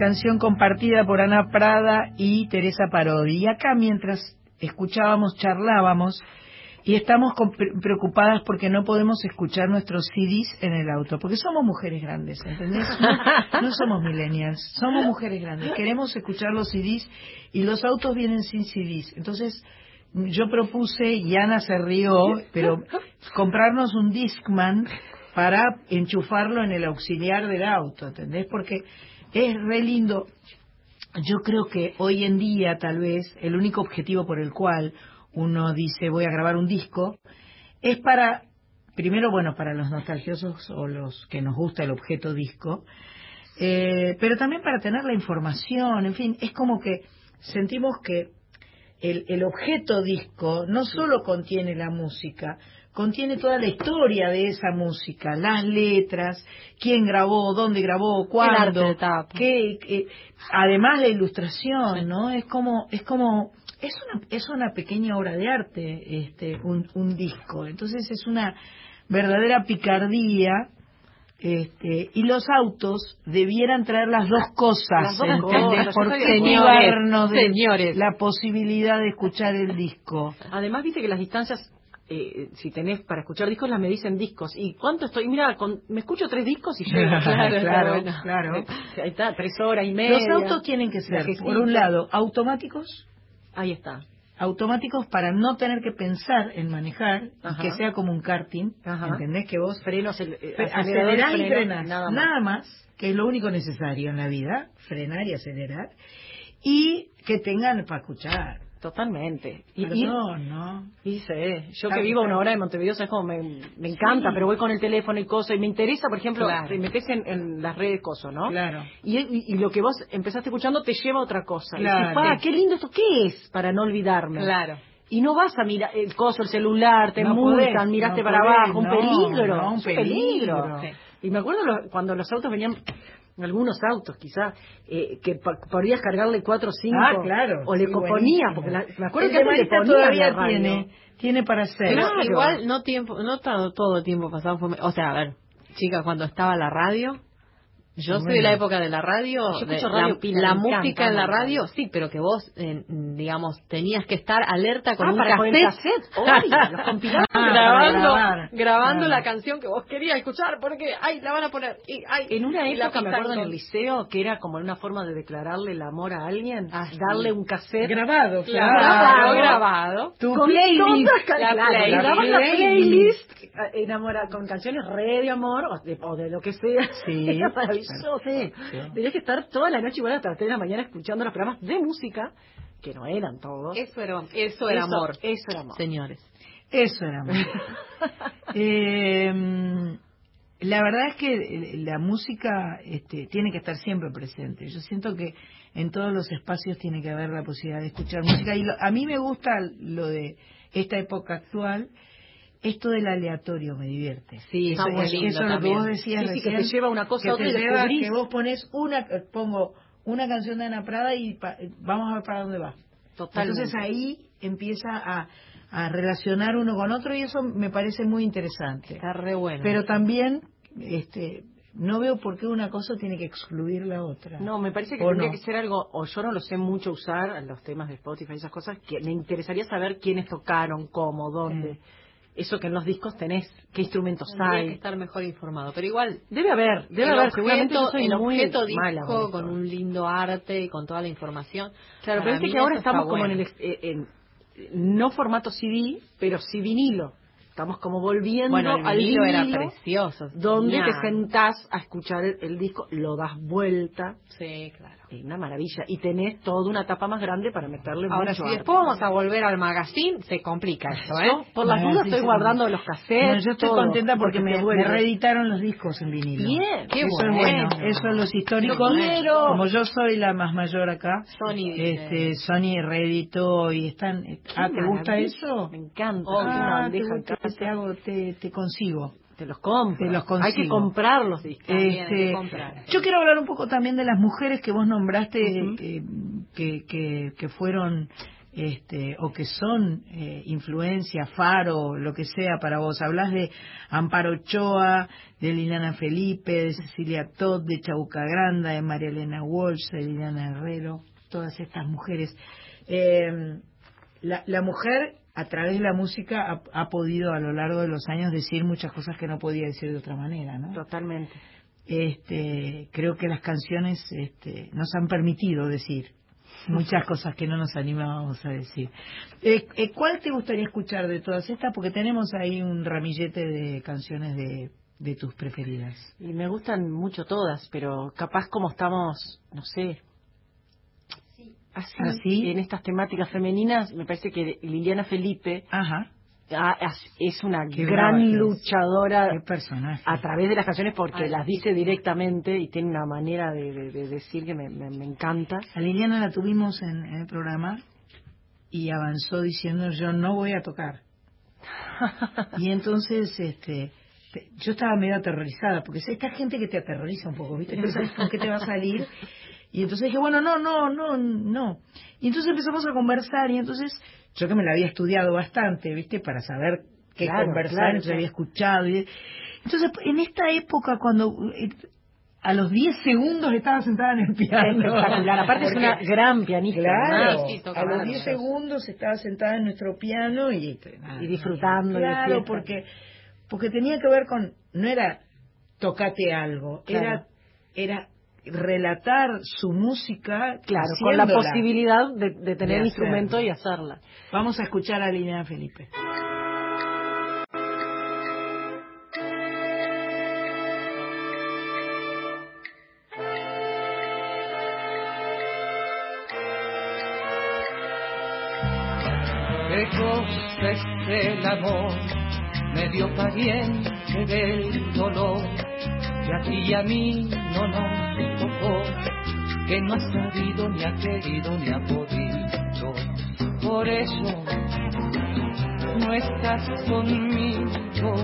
Canción compartida por Ana Prada y Teresa Parodi. Y acá mientras escuchábamos, charlábamos y estamos preocupadas porque no podemos escuchar nuestros CDs en el auto, porque somos mujeres grandes, ¿entendés? No, no somos millennials, somos mujeres grandes. Queremos escuchar los CDs y los autos vienen sin CDs. Entonces, yo propuse, y Ana se rió, pero comprarnos un Discman para enchufarlo en el auxiliar del auto, ¿entendés? Porque es re lindo. Yo creo que hoy en día, tal vez, el único objetivo por el cual uno dice voy a grabar un disco es para, primero, bueno, para los nostalgiosos o los que nos gusta el objeto disco, eh, pero también para tener la información, en fin, es como que sentimos que el, el objeto disco no solo contiene la música, contiene toda la historia de esa música, las letras, quién grabó, dónde grabó, cuándo, tapa. qué, qué- además la ilustración, ¿no? Es como, es como, es una, es una pequeña obra de arte, este, un, un disco. Entonces es una verdadera picardía. Este, y los autos debieran traer las dos cosas, Las dos ¿entendés? cosas, ¿Por de Señores. la posibilidad de escuchar el disco? Además, viste que las distancias, eh, si tenés para escuchar discos, las medís en discos. ¿Y cuánto estoy? Mira, con- me escucho tres discos y llego. Claro, Claro, claro, claro. Ahí está, tres horas y media. Los autos tienen que ser, por un lado, automáticos, Ahí está. automáticos para no tener que pensar en manejar, Ajá. que sea como un karting, Ajá. ¿entendés? Que vos Frenos, el, eh, acelerás y frenás, nada más. que es lo único necesario en la vida, frenar y acelerar, y que tengan para escuchar, Totalmente. Y, Pero y- no, no. y sé, yo que vivo a una hora de Montevideo, sabes cómo me, me encanta, Sí. pero voy con el teléfono y cosas, y me interesa, por ejemplo, Claro. te metes en, en las redes cosas, ¿no? Claro. Y, y- y lo que vos empezaste escuchando te lleva a otra cosa. Y Claro. decís, "Pa, qué lindo esto, ¿qué es? Para no olvidarme. Claro. Y no vas a mirar el coso, el celular, te No multan, podés, miraste no para podés, abajo, un no, peligro. no, un peligro. Sí. Y me acuerdo lo- cuando los autos venían, algunos autos quizás, eh, que podías cargarle cuatro o cinco. Ah, claro. O le sí, ponías, buenísimo. porque la- me acuerdo El que antes le todavía la tiene, tiene para hacer. Pero Claro. igual no tiempo, no todo, todo tiempo pasado fue, o sea, a ver, chica, cuando estaba la radio, yo soy de la época de la radio, Yo de la, Radio la música encanta, en la radio, sí, pero que vos, eh, digamos, tenías que estar alerta con Ah, un para cassette, cassette, grabando, grabar. grabando Claro. la canción que vos querías escuchar, porque, ay, la van a poner, y, ay, En una época, me acuerdo en el liceo, que era como una forma de declararle el amor a alguien, Ah, sí. darle un cassette. Grabado, Claro, Grabado. grabado. Tu con playlist. La playlist. la eh, enamora, con canciones re de amor o de, o de lo que sea. Sí, Maravilloso. perfecto. Tenías que estar toda la noche igual hasta las 3 de la mañana escuchando los programas de música, que no eran todos. Eso era, eso era Eso- amor, Eso era amor. señores. Eso era amor. Eh, la verdad es que eh, la música este, tiene que estar siempre presente. Yo siento que en todos los espacios tiene que haber la posibilidad de escuchar música. Y lo- a mí me gusta lo de esta época actual. Esto del aleatorio me divierte. Sí, eso, es- lindo eso es lo que vos decías Sí, sí, que te lleva una cosa a otra te y lleva- que vos pones una, pongo una canción de Ana Prada y pa- vamos a ver para dónde va. Totalmente. Entonces ahí empieza a, a relacionar uno con otro y eso me parece muy interesante. Está re bueno. Pero también este, no veo por qué una cosa tiene que excluir la otra. No, me parece que ¿O tendría no? que ser algo, o yo no lo sé mucho usar, los temas de Spotify y esas cosas, que me interesaría saber quiénes tocaron, cómo, dónde. Eso que en los discos tenés, qué instrumentos Tendría que hay. estar mejor informado, pero igual Debe haber, debe haber, seguramente yo objeto, soy el muy objeto mala disco con un lindo arte y con toda la información. Claro, pero viste que ahora estamos como en el, ex- eh, en- no formato CD, pero sí vinilo. Estamos como volviendo Bueno, el al vinilo era precioso. donde te sentás a escuchar el, el disco, lo das vuelta, Sí, claro. Es una maravilla, y tenés toda una tapa más grande para meterle Ahora, mucho si arte. después vamos a volver al magazine, se complica esto, ¿eh? Yo, por las dudas, sí, estoy guardando los cassettes. No, yo estoy todo, contenta porque, me, reeditaron los discos en vinilo. Bien, Qué eso bueno. es bueno, eso es los históricos. Lo. Como yo soy la más mayor acá, Sony este, Sony reeditó y están. Ah, ¿te gusta eso? Me encanta. Oh, Ah, te, gusta, te hago, te, te consigo. Te los compro. Te los Hay que comprar los discos. También hay que Este, comprar. yo quiero hablar un poco también de las mujeres que vos nombraste eh, que, que, que fueron este, o que son eh, influencia, faro, lo que sea para vos. Hablas de Amparo Ochoa, de Liliana Felipe, de Cecilia Todd, de Chabuca Granda, de María Elena Walsh, de Liliana Herrero, todas estas mujeres. Eh, la, la mujer a través de la música ha, ha podido a lo largo de los años decir muchas cosas que no podía decir de otra manera, ¿no? Totalmente. este, creo que las canciones este, nos han permitido decir muchas cosas que no nos animábamos a decir. Eh, eh, ¿Cuál te gustaría escuchar de todas estas? Porque tenemos ahí un ramillete de canciones de, de tus preferidas. Y me gustan mucho todas, pero capaz como estamos, no sé, así, ¿Así? en estas temáticas femeninas, me parece que Liliana Felipe Ajá. es una Qué gran es. luchadora a través de las canciones porque Ay, las dice directamente y tiene una manera de, de- de decir que me, me- me encanta. A Liliana la tuvimos en, en el programa y avanzó diciendo yo no voy a tocar. y entonces este te- yo estaba medio aterrorizada porque sé esta gente que te aterroriza un poco, ¿viste? No sabes con qué te va a salir. Y entonces dije, bueno, no, no, no, no. Y entonces empezamos a conversar y entonces yo que me la había estudiado bastante, ¿viste? Para saber qué Claro, conversar, claro, entonces claro. había escuchado. Y... Entonces, en esta época cuando a los 10 segundos estaba sentada en el piano. Espectacular. Aparte es una gran pianista. Claro, a los bárbaro. 10 segundos estaba sentada en nuestro piano y, Y disfrutando Claro, porque porque tenía que ver con no era tocate algo, Claro. era era relatar su música Claro, con la posibilidad de, de tener De instrumento y hacerla. Vamos a escuchar a Liliana Felipe. el amor, medio pariente del dolor, que a ti y a mí no nos tocó, que no ha sabido ni ha querido ni ha podido. Por eso no estás conmigo,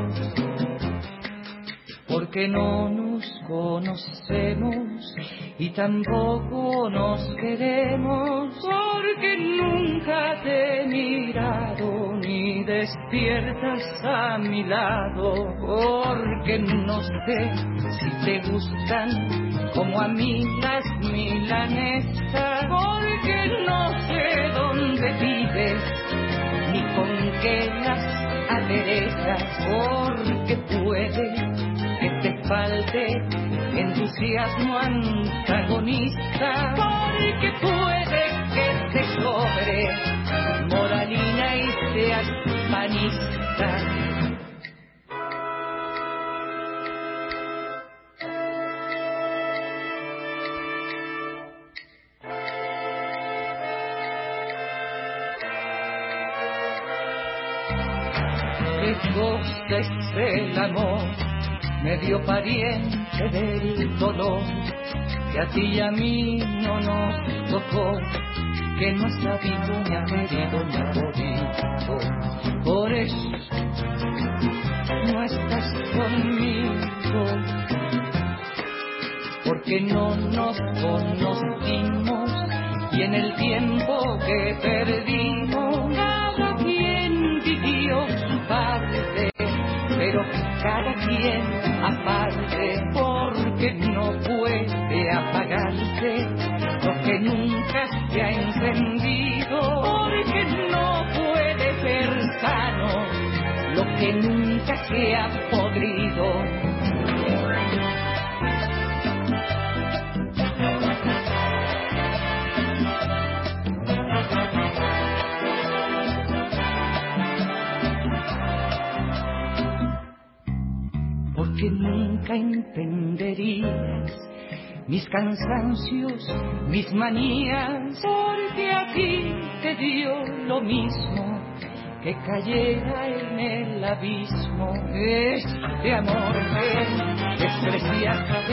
porque no nos conocemos y tampoco nos queremos, porque nunca te he mirado ni despiertas a mi lado, porque no sé si te gustan como a mí las milanesas, porque no sé dónde vives ni con qué las aderezas, porque puede que te falte entusiasmo antagonista, porque puede que te sobre moralina y seas panista. ¿Qué cosa es el amor? Medio pariente del dolor, que a ti y a mí no nos tocó, que no sabido ni querido ni ha podido. Por eso no estás conmigo, porque no nos conocimos y en el tiempo que perdimos, cada quien vivió su parte pero cada quien aparte porque no puede apagarse lo que nunca se ha encendido. Porque no puede ser sano lo que nunca se ha podrido porque nunca entenderías mis cansancios, mis manías, porque a ti te dio lo mismo que cayera en el abismo. Este amor me despreciaste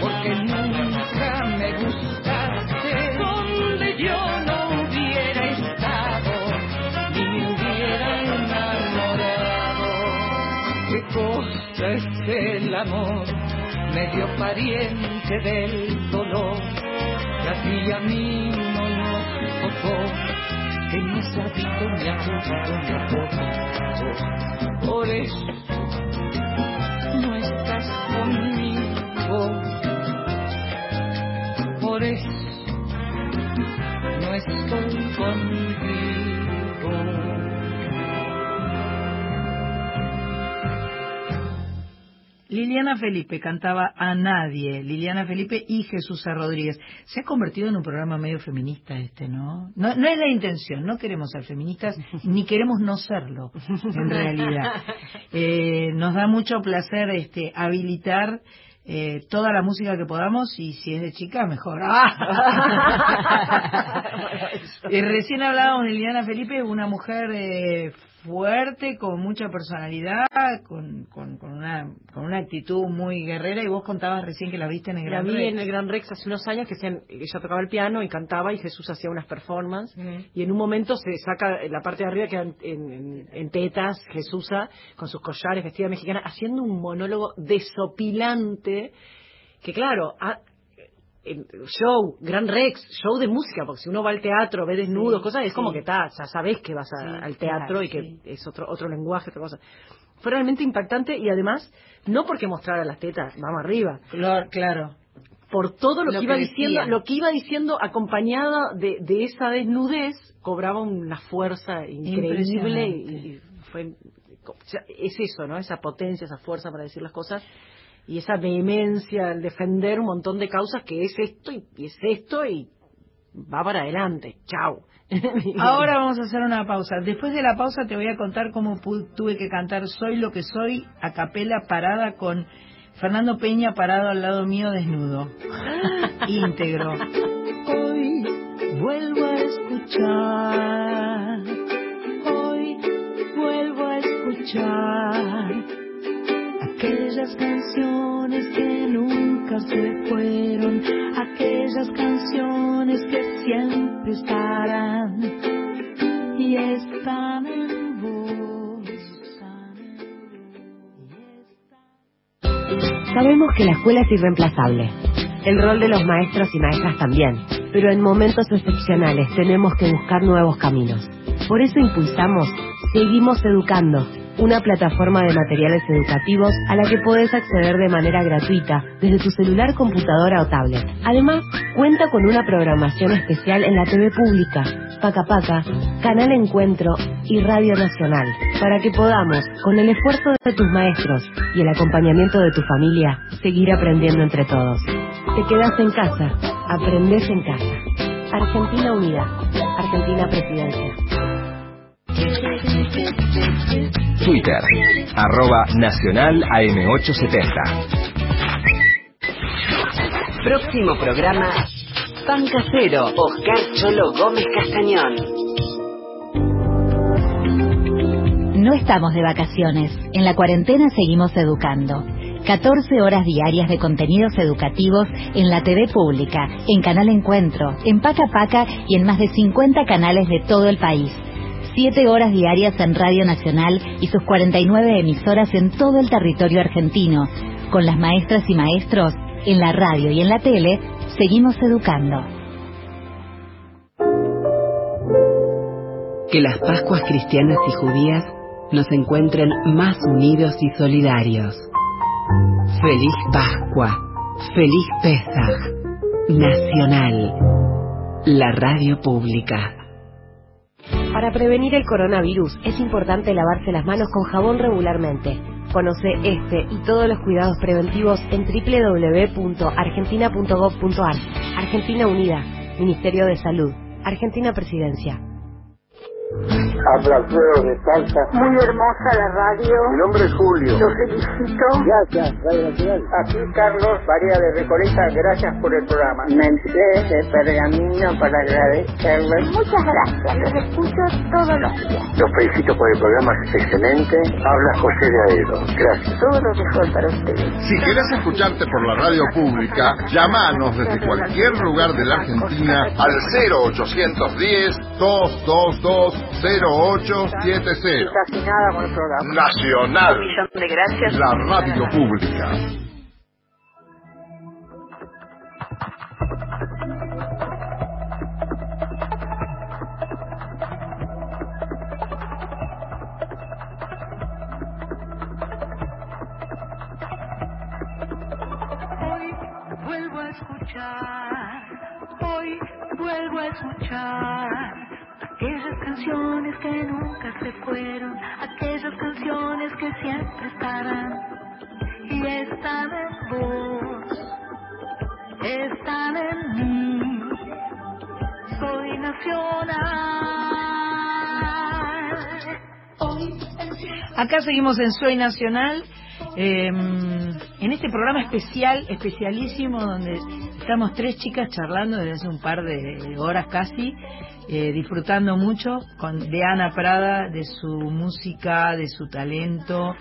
porque nunca amor? Medio pariente del dolor, que a ti a mí no nos tocó, que ni ha podido ni ha podido. Por eso no estás conmigo, por eso no estoy contigo. Liliana Felipe cantaba a nadie, Liliana Felipe y Jesús A. Rodríguez. Se ha convertido en un programa medio feminista este, ¿no? No, no es la intención, no queremos ser feministas, ni queremos no serlo, en realidad. Eh, nos da mucho placer este, habilitar eh, toda la música que podamos y si es de chica, mejor. ¡Ah! Eh, recién hablábamos de Liliana Felipe, una mujer eh, fuerte, con mucha personalidad, con, con, con, una, con una actitud muy guerrera y vos contabas recién que la viste en el La Gran vi Rex. en el Gran Rex hace unos años que ella tocaba el piano y cantaba y Jesús hacía unas performances y en un momento se saca la parte de arriba que en, en- en tetas Jesús con sus collares vestida mexicana haciendo un monólogo desopilante que claro a- en- show, Gran Rex, show de música, porque si uno va al teatro, ve desnudos, Sí, cosas, es sí. como que está, ya sabes que vas a- Sí, al teatro claro, y que es otro otro lenguaje, otra cosa. Fue realmente impactante y además, no porque mostrara las tetas, vamos arriba, Claro, claro. por todo lo, Lo que iba que diciendo, decía. lo que iba diciendo acompañada de, de esa desnudez, cobraba una fuerza increíble y, fue o sea, es eso, ¿no? Esa potencia, esa fuerza para decir las cosas y esa vehemencia al defender un montón de causas que es esto y, y es esto y va para adelante. Chao. Ahora vamos a hacer una pausa. Después de la pausa te voy a contar cómo tuve que cantar Soy lo que soy a capela parada con Fernando Peña parado al lado mío desnudo. Íntegro. Hoy vuelvo a escuchar escuchar aquellas canciones que nunca se fueron, aquellas canciones que siempre estarán y están en vos. Sabemos que la escuela es irreemplazable. El rol de los maestros y maestras también. Pero en momentos excepcionales tenemos que buscar nuevos caminos. Por eso impulsamos Seguimos Educando, una plataforma de materiales educativos a la que puedes acceder de manera gratuita desde tu celular, computadora o tablet. Además, cuenta con una programación especial en la TV pública, Paca Paca, Canal Encuentro y Radio Nacional, para que podamos, con el esfuerzo de tus maestros y el acompañamiento de tu familia, seguir aprendiendo entre todos. Te quedas en casa, aprendes en casa. Argentina Unida, Argentina Presidencia. Twitter, arroba nacional AM870. Próximo programa, Pan Casero, Oscar Cholo Gómez Castañón. No estamos de vacaciones. En la cuarentena seguimos educando. 14 horas diarias de contenidos educativos en la TV pública, en Canal Encuentro, en Paca Paca y en más de 50 canales de todo el país. 7 horas diarias en Radio Nacional y sus 49 emisoras en todo el territorio argentino. Con las maestras y maestros, en la radio y en la tele, seguimos educando. Que las Pascuas cristianas y judías nos encuentren más unidos y solidarios. Feliz Pascua, feliz Pesaj, Nacional, la radio pública. Para prevenir el coronavirus es importante lavarse las manos con jabón regularmente. Conoce este y todos los cuidados preventivos en www.argentina.gov.ar. Argentina Unida, Ministerio de Salud, Argentina Presidencia. Habla Alfredo de Salta. Muy hermosa la radio. Mi nombre es Julio. Lo felicito. Gracias, Radio Nacional. Aquí Carlos María de Recoleta, gracias por el programa. Me entré de pergamino para agradecerles. Muchas gracias, los escucho todos los días. Los felicito por el programa, es excelente. Habla José de Aedo. Gracias. Todo lo mejor para ustedes. Si querés escucharte por la radio pública, llamanos desde cualquier lugar de la Argentina al 0810 222 0870. Casi nada con el programa. Nacional. Un millón de gracias. La radio pública. Hoy vuelvo a escuchar, hoy vuelvo a escuchar aquellas canciones que nunca se fueron, aquellas canciones que siempre estarán y están en vos, están en mí. Soy nacional. Acá seguimos en Soy Nacional, eh, en este programa especial, especialísimo, donde estamos tres chicas charlando desde hace un par de horas casi, eh, disfrutando mucho con, de Ana Prada, de su música, de su talento.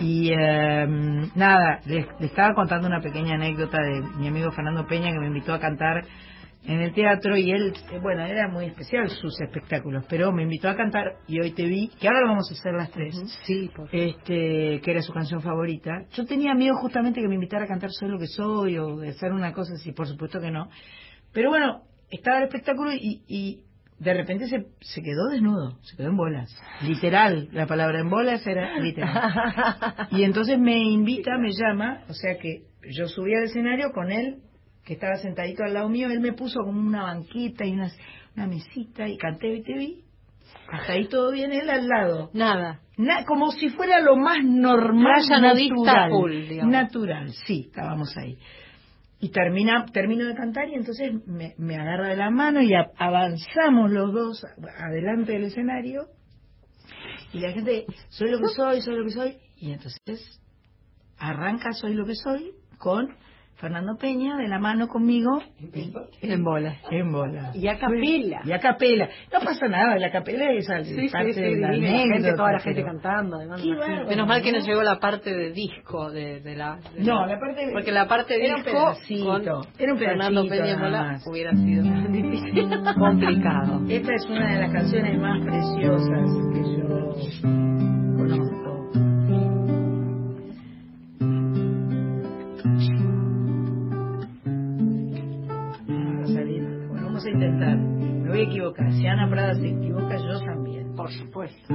Y eh, nada, les, les estaba contando una pequeña anécdota de mi amigo Fernando Peña que me invitó a cantar en el teatro y él, eh, bueno, era muy especial sus espectáculos, pero me invitó a cantar y hoy te vi, que ahora lo vamos a hacer las tres, sí, este, que era su canción favorita. Yo tenía miedo justamente que me invitara a cantar Soy lo que soy o de hacer una cosa así, por supuesto que no. Pero bueno, estaba el espectáculo y, y de repente se, se quedó desnudo, se quedó en bolas. Literal, la palabra en bolas era literal. Y entonces me invita, me llama, o sea que yo subí al escenario con él que estaba sentadito al lado mío, él me puso como una banquita y una, una mesita y canté y te vi. Hasta ahí todo bien, él al lado. Nada. Na- como si fuera lo más normal, natural. full, natural, sí, estábamos ahí. Y termina, termino de cantar y entonces me, me agarra de la mano y a- avanzamos los dos adelante del escenario. Y la gente, soy lo que soy, soy lo que soy. Y entonces arranca Soy lo que soy con Fernando Peña de la mano conmigo En bola. en bola. Y a capela. Y a capela. No pasa nada, la capela es al- Sí, parte sí, de la gente, toda la gente pero- cantando, además. Menos mal que nos llegó la parte de disco de, de la. de No, la- la parte de- Porque la parte era un disco con era un Fernando Peña en nada bola más. hubiera sido difícil, complicado. Esta es una de las canciones más preciosas que yo conozco. Si Ana Prada se equivoca, yo también. Por supuesto.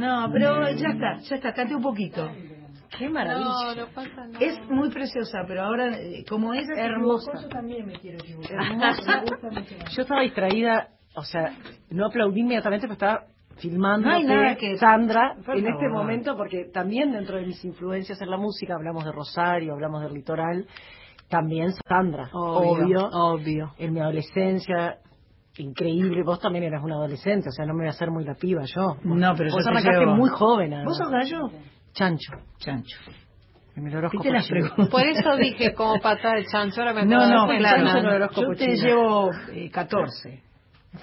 No, pero ya está, ya está, cante un poquito. Qué maravilla. No, no pasa nada. Es muy preciosa, pero ahora, eh, como se Hermosa. yo también me quiero equivocar. Hermosa. Me gusta mucho más. Yo estaba distraída, o sea, no aplaudí inmediatamente, pero estaba filmando No hay nada que- Sandra Por en favor. este momento, porque también dentro de mis influencias en la música, hablamos de Rosario, hablamos del litoral, también Sandra, Obvio, obvio, obvio. en mi adolescencia, increíble, vos también eras una adolescente, o sea, no me voy a hacer muy la piba yo. No, pero vos yo te llevo. muy joven, además. ¿Vos sos gallo? Chancho. Chancho. En el horóscopo ¿Viste las chino. preguntas? Por eso dije como patada de chancho, ahora me No, no, claro. Fernando. Yo te llevo eh, 14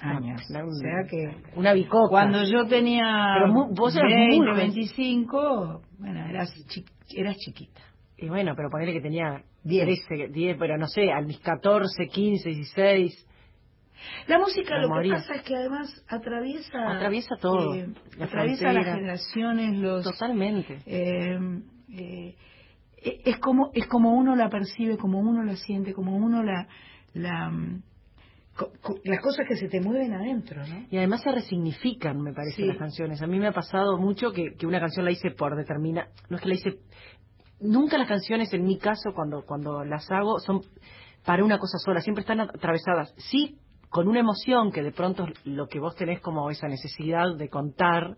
años. O sea que Una bicoca. cuando yo tenía Pero vos eras 20, muy joven. 25, bueno, eras, chi- eras chiquita. Y bueno, pero ponele que tenía Diez. 13, 10, pero no sé, a mis 14, 15, 16. La música lo que pasa es que además atraviesa Atraviesa todo. eh, La atraviesa frontera. las generaciones, los Totalmente. eh, eh, es como es como uno la percibe, como uno la siente, como uno la la las cosas que se te mueven adentro, ¿no? Y además se resignifican, me parece, Sí. las canciones. A mí me ha pasado mucho que, que una canción la hice por determina, no es que la hice, nunca las canciones en mi caso cuando cuando las hago son para una cosa sola, siempre están atravesadas. Sí, con una emoción que de pronto es lo que vos tenés como esa necesidad de contar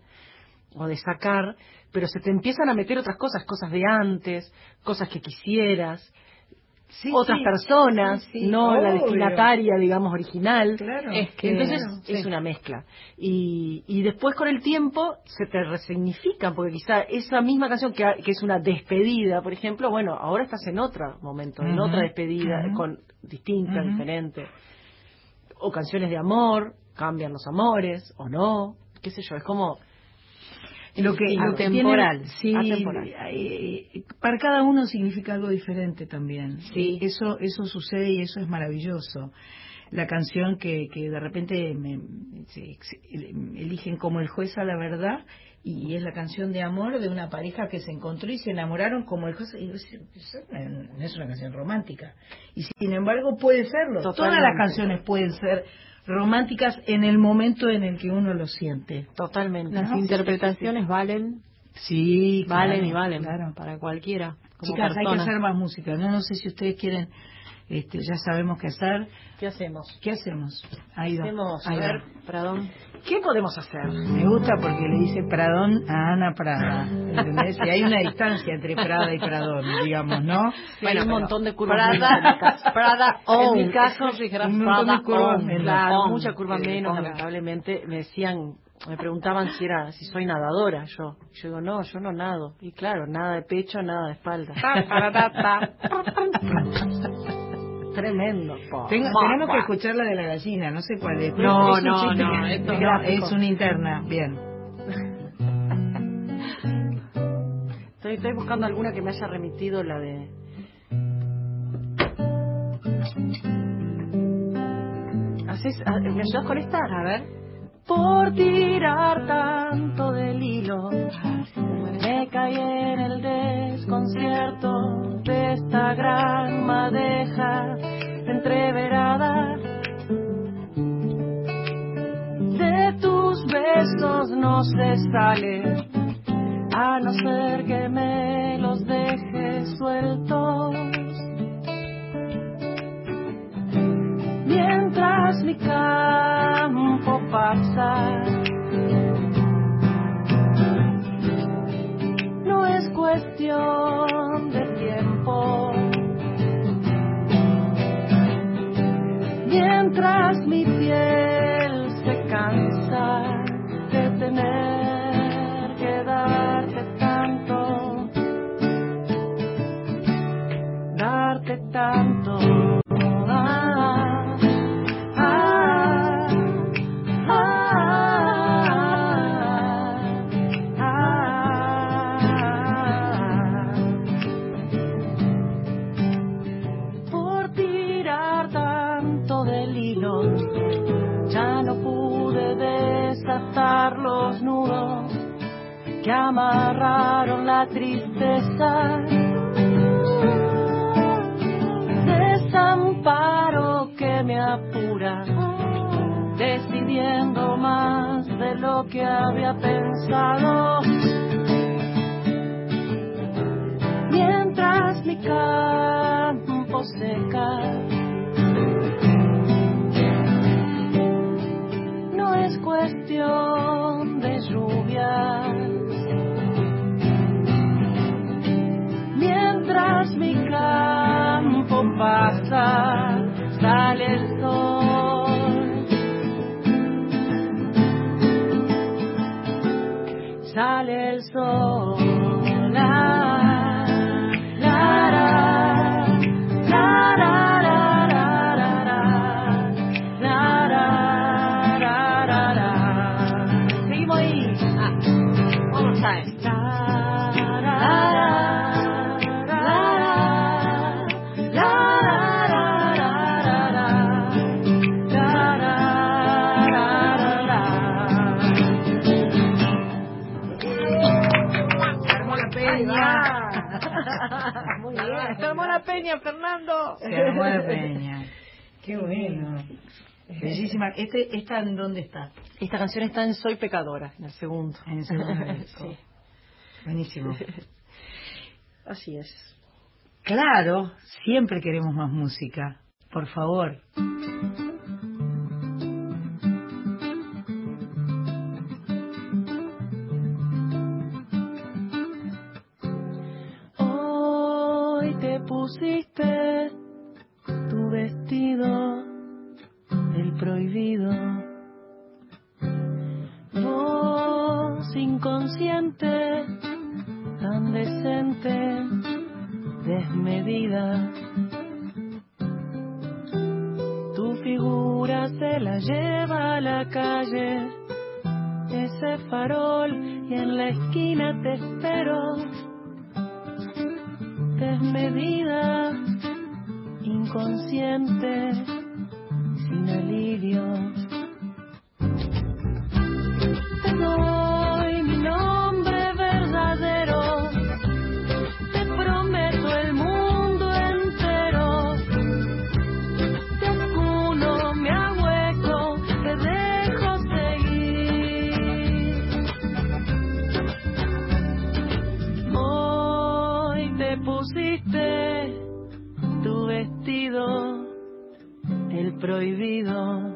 o de sacar, pero se te empiezan a meter otras cosas, cosas de antes, cosas que quisieras, Sí, otras sí, personas, sí, sí, no la destinataria, digamos, original. Claro, Es que claro, entonces sí. es una mezcla. Y, y después con el tiempo se te resignifican, porque quizá esa misma canción que, es una despedida, por ejemplo, bueno, ahora estás en otro momento, en otra despedida, con distinta, diferente. O canciones de amor, cambian los amores, o no, qué sé yo, es como... lo que, lo tiene- sí, atemporal. para cada uno significa algo diferente también. Sí. Eso, eso sucede y eso es maravilloso. La canción que, que de repente me- se- se- eligen como el juez a la verdad y es la canción de amor de una pareja que se encontró y se enamoraron como el juez. Y yo decía, "Eso no es una canción romántica. Y sin embargo puede serlo. Todas las canciones pueden ser románticas en el momento en el que uno lo siente. Totalmente. Las interpretaciones valen, Sí, valen claro, y valen claro. para cualquiera. Como Chicas, hay que hacer más música. No, no sé si ustedes quieren, este, ya sabemos qué hacer. ¿Qué hacemos? ¿Qué hacemos? Ahí va. Hacemos, ahí a ver, Pradón. ¿Qué podemos hacer? Me gusta porque le dice Pradón a Ana Prada. ¿Entendés? Y hay una distancia entre Prada y Pradón, digamos, ¿no? Sí, hay un montón de curvas Prada- en. Prada en on. mi caso, un montón de curvas menos. claro, mucha curva le menos, lamentablemente. Me decían, me preguntaban si era, si soy nadadora yo. Yo digo, no, yo no nado. Y claro, nada de pecho, nada de espalda. Tremendo. tenemos que escuchar la de la gallina, no sé cuál es. No, Es no, no, esto es una interna, bien. Estoy, estoy buscando alguna que me haya remitido la de... ¿Haces, a- ¿Me ayudas con esta? A ver. Por tirar tanto del hilo, me caí en el desconcierto de esta gran madeja entreverada. De tus besos no se sale, a no ser que me los dejes sueltos. Mientras mi campo pasa, no es cuestión de tiempo. Mientras mi piel se cansa de tener que darte tanto, darte tanto. Amarraron la tristeza. Desamparo que me apura, decidiendo más de lo que había pensado. Mientras mi campo seca, no es cuestión de lluvias. Mientras mi campo pasa, sale el sol. Sale el sol. Peña, Fernando. Se armó la peña. Qué bueno. Bellísima. Este, ¿Esta en dónde está? Esta canción está en Soy Pecadora, en el segundo. En el segundo disco. sí. Buenísimo. Así es. Claro, siempre queremos más música. Por favor. Inconsciente, tan decente, desmedida. Tu figura se la lleva a la calle, ese farol y en la esquina te espero desmedida, inconsciente, sin alivio. Prohibido.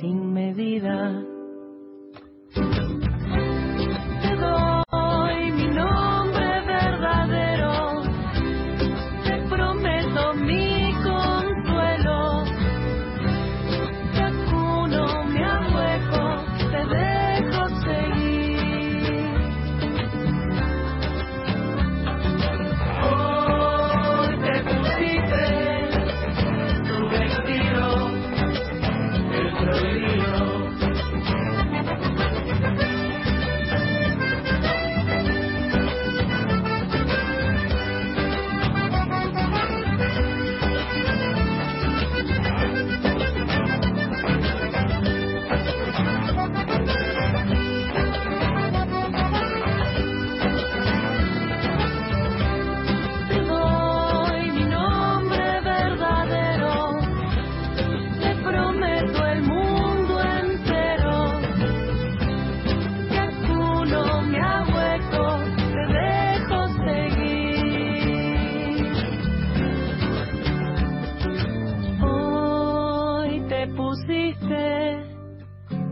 Sin medida.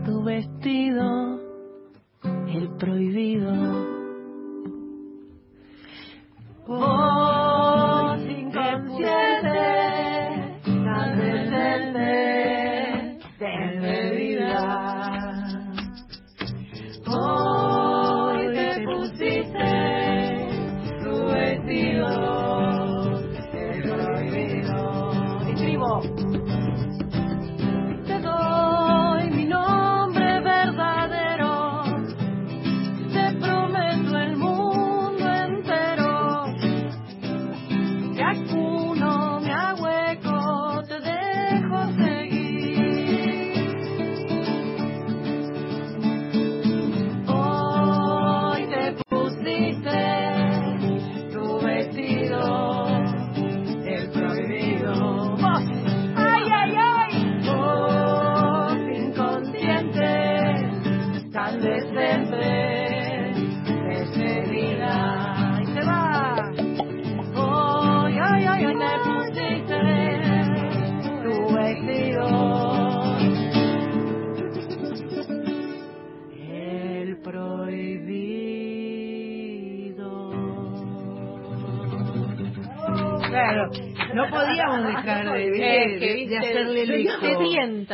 Tu vestido, el prohibido.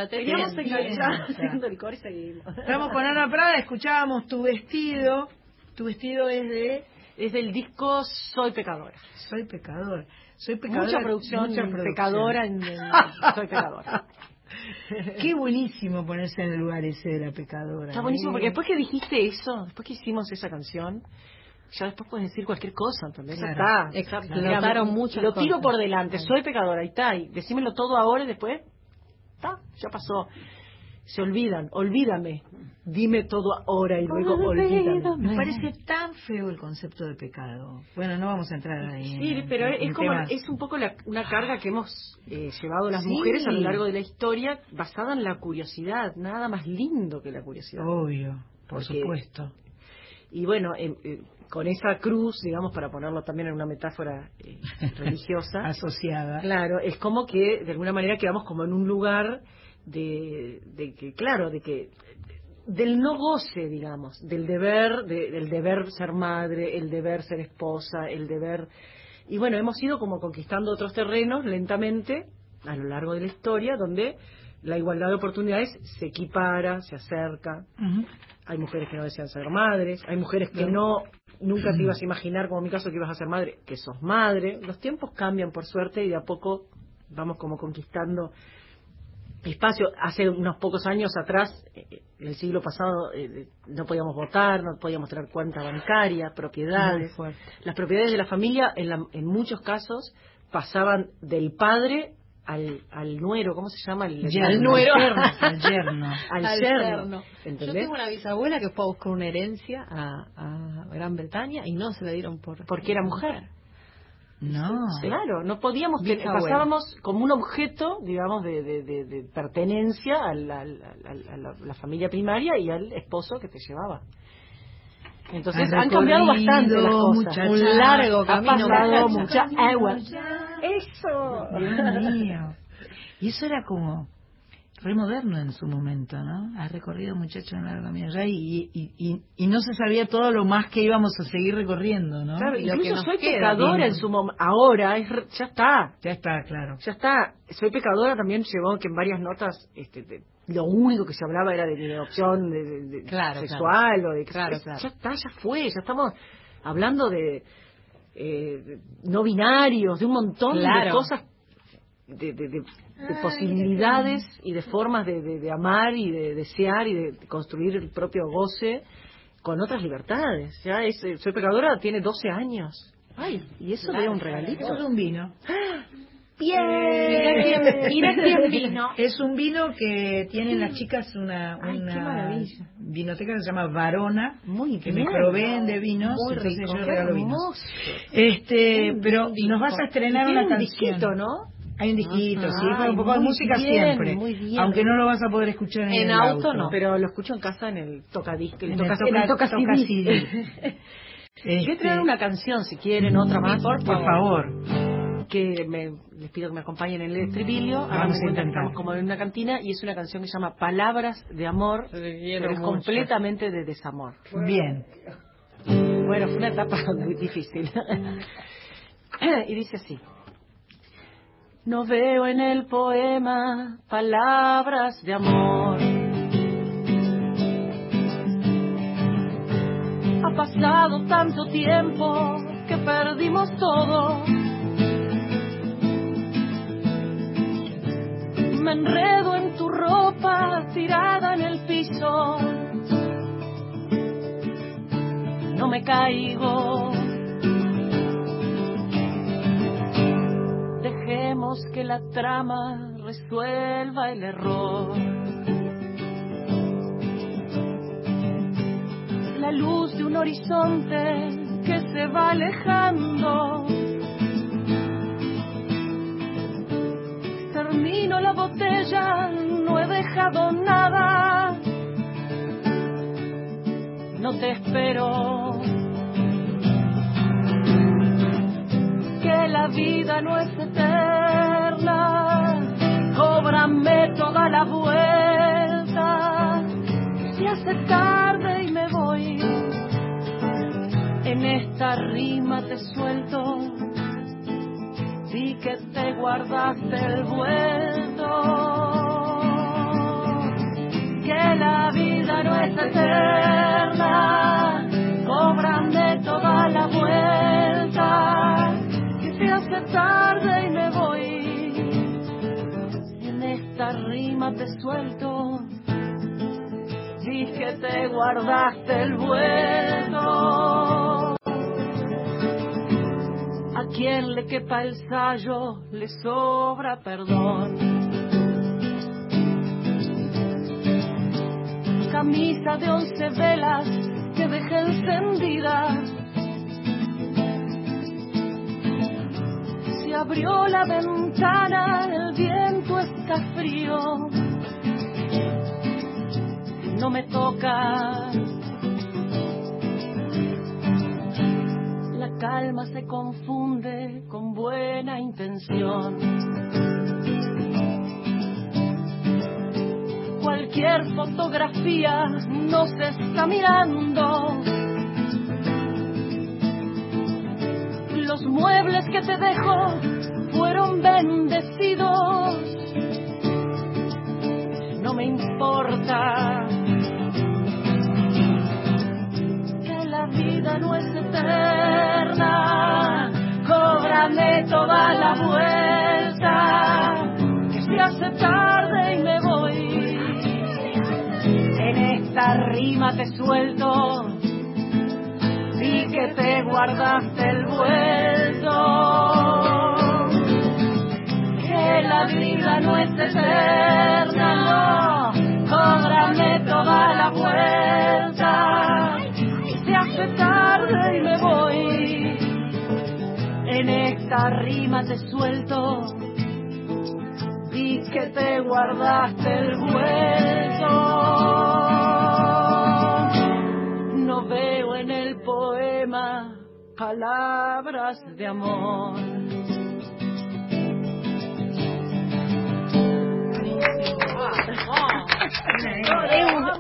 Te Teníamos enganchado haciendo el coro y seguimos. Estamos con Ana Prada, escuchábamos tu vestido. Tu vestido es de... Es del disco Soy Pecadora. Soy pecador. Soy pecadora. Mucha producción, mucha producción. pecadora en, en Soy Pecadora. Qué buenísimo ponerse en el lugar ese de la pecadora. Está buenísimo ¿eh? porque después que dijiste eso, después que hicimos esa canción, ya después puedes decir cualquier cosa, ¿entendés? Ya Claro. está. Explotaron Mira, muchas Lo tiro cosas. por delante, soy pecadora, y está, y decímelo todo ahora y después, está, ya pasó. Se olvidan, olvídame, dime todo ahora y luego olvídame. Me parece tan feo el concepto de pecado. Bueno, no vamos a entrar ahí. Sí, en- pero en es como temas. es un poco la- una carga que hemos eh, llevado las Sí. mujeres a lo largo de la historia basada en la curiosidad, nada más lindo que la curiosidad. Obvio, por Porque- supuesto. Y bueno, eh, eh, con esa cruz, digamos, para ponerlo también en una metáfora eh, religiosa, Asociada. claro, es como que de alguna manera quedamos como en un lugar de, de que, claro, de que del no goce, digamos, del deber, de- del deber ser madre, el deber ser esposa, el deber y bueno, hemos ido como conquistando otros terrenos lentamente a lo largo de la historia donde la igualdad de oportunidades se equipara, se acerca. Hay mujeres que no desean ser madres, hay mujeres que no nunca te ibas a imaginar, como en mi caso, que ibas a ser madre, que sos madre. Los tiempos cambian por suerte y de a poco vamos como conquistando espacio. Hace unos pocos años atrás, eh, en el siglo pasado, eh, no podíamos votar, no podíamos tener cuenta bancaria, propiedades. Las propiedades de la familia, en, la- en muchos casos, pasaban del padre al, al nuero, ¿cómo se llama? El, Yerno. al nuero. Al yerno. Al Al yerno. yerno. Yo tengo una bisabuela que fue a buscar una herencia a, a Gran Bretaña y no se la dieron por Porque era mujer. No. Claro, no podíamos, tener- pasábamos como un objeto, digamos, de, de- de- de pertenencia a la, a la- la familia primaria y al esposo que te llevaba. Entonces Ha han cambiado bastante las cosas. muchacha. Un largo Ha camino. pasado muchacha. mucha agua. Eso. Dios mío. Y eso era como re moderno en su momento, ¿no? Ha recorrido muchacho en largo camino y, y, y, y no se sabía todo lo más que íbamos a seguir recorriendo, ¿no? Claro, incluso soy queda, pecadora bien. en su momento. Ahora, es re- ya está. Ya está, claro. Ya está. Soy pecadora también llevó que en varias notas este, de- lo único que se hablaba era de, de opción de, de- de Claro, sexual o de claro. ya está, ya fue, ya estamos hablando de, eh, de no binarios, de un montón de Claro. cosas de, de- de de posibilidades y de formas de, de- de amar y de desear y de construir el propio goce con otras libertades. Ya es, eh, soy pecadora tiene 12 años. Ay, y eso da un regalito. Es un vino. Bien. Mira quién- vino. Es un vino que tienen las chicas una, Ay, una maravilla. vinoteca que se llama Varona, que me bien. proveen de vinos, Muy entonces rico, yo regalo vinos. hermoso. Este, Muy pero bien, nos vas rico. a estrenar una un canción. disquito, ¿no? Hay un disquito, Ajá. sí, Ay, un poco de muy música bien, siempre. muy bien. Aunque no lo vas a poder escuchar en, En el auto no, pero lo escucho en casa en el tocadisco, En el el toca, toca- en el toca toca CD. CD. A traer una canción si quieren, otra más. Por favor. Que me, les pido que me acompañen en el estribillo. Vamos a intentar. Como en una cantina y es una canción que se llama Palabras de Amor, pero es mucho. completamente de desamor. Bien. Bueno, fue una etapa muy difícil. y dice así. No veo en el poema palabras de amor. Ha pasado tanto tiempo que perdimos todo. Me enredo en tu ropa tirada en el piso. No me caigo. Dejemos que la trama resuelva el error. La luz de un horizonte que se va alejando. Termino la botella, no he dejado nada. No te espero. Que la vida no es eterna. Cóbrame toda la vuelta. Se hace tarde y me voy. En esta rima te suelto. Que te guardaste el vuelto. Que la vida no es eterna. Cóbrame toda la vuelta. Que se tarde y me voy. En esta rima te suelto. Vi que te guardaste el vuelto. Quien le quepa el sallo le sobra perdón. Camisa de once velas que dejé encendida. Se abrió la ventana, el viento está frío. No me toca. Calma se confunde con buena intención. Cualquier fotografía nos está mirando. Los muebles que te dejo fueron bendecidos. No me importa vida no es eterna. Cóbrame toda la vuelta, que se hace tarde y me voy. En esta rima te suelto, vi que te guardaste el vuelto. Que la vida no es eterna. Cóbrame toda la vuelta, y me voy. En esta rima te suelto, vi que te guardaste el vuelto. No veo en el poema palabras de amor.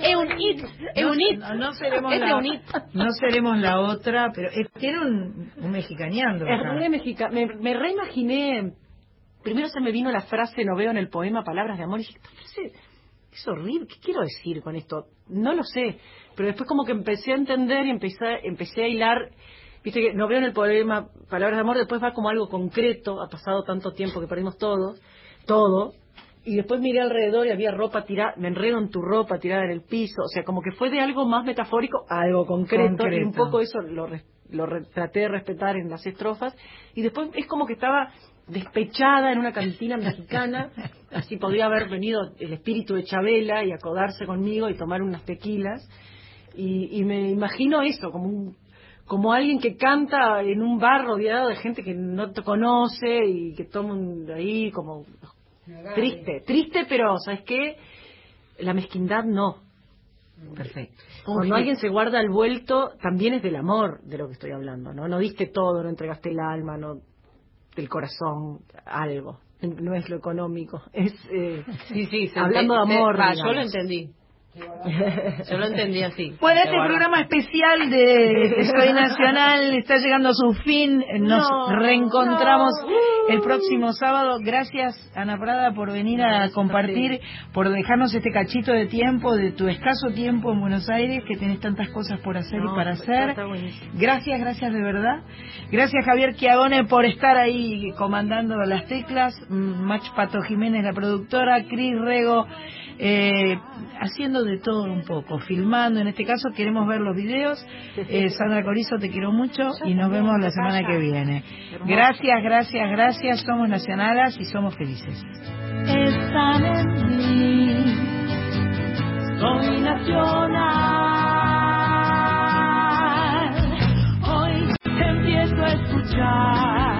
Es un hit, es un hit. No, no seremos la, es un hit. no seremos la otra, pero eh, tiene un, un mexicaneando. Es re mexica- Me, me reimaginé. Primero se me vino la frase, no veo en el poema palabras de amor, y dije, frase es horrible, ¿qué quiero decir con esto? No lo sé, pero después como que empecé a entender y empecé, empecé a hilar, viste que no veo en el poema palabras de amor, después va como algo concreto, ha pasado tanto tiempo que perdimos todos, todo, y después miré alrededor y había ropa tirada, me enredo en tu ropa tirada en el piso, o sea, como que fue de algo más metafórico a algo concreto, Concreto. y un poco eso lo, lo re- traté de respetar en las estrofas, y después es como que estaba despechada en una cantina mexicana, así podría haber venido el espíritu de Chabela y acodarse conmigo y tomar unas tequilas, y, y me imagino eso, como un como alguien que canta en un bar rodeado de gente que no te conoce y que toma un- ahí como triste, triste, pero ¿sabes qué? La mezquindad no. Perfecto. Cuando alguien se guarda el vuelto, también es del amor de lo que estoy hablando, ¿no? No diste todo, no entregaste el alma, no el corazón, algo. No es lo económico, es eh, Sí, sí, hablando de amor. va, yo lo entendí. Yo lo entendí así. Bueno, este programa especial de Soy Nacional está llegando a su fin. Nos No, reencontramos el próximo sábado. Gracias, Ana Prada, por venir a compartir, por dejarnos este cachito de tiempo, de tu escaso tiempo en Buenos Aires, que tenés tantas cosas por hacer No, y para hacer. Gracias, gracias de verdad. Gracias, Javier Chiagone, por estar ahí comandando las teclas. Mach Pato Jiménez, la productora. Cris Rego, eh, haciendo de todo un poco, filmando. En este caso queremos ver los videos. Eh, Sandra Corizo, te quiero mucho y nos vemos la semana que viene. Gracias, gracias, gracias. Somos nacionalas y somos felices. Están en empiezo a escuchar.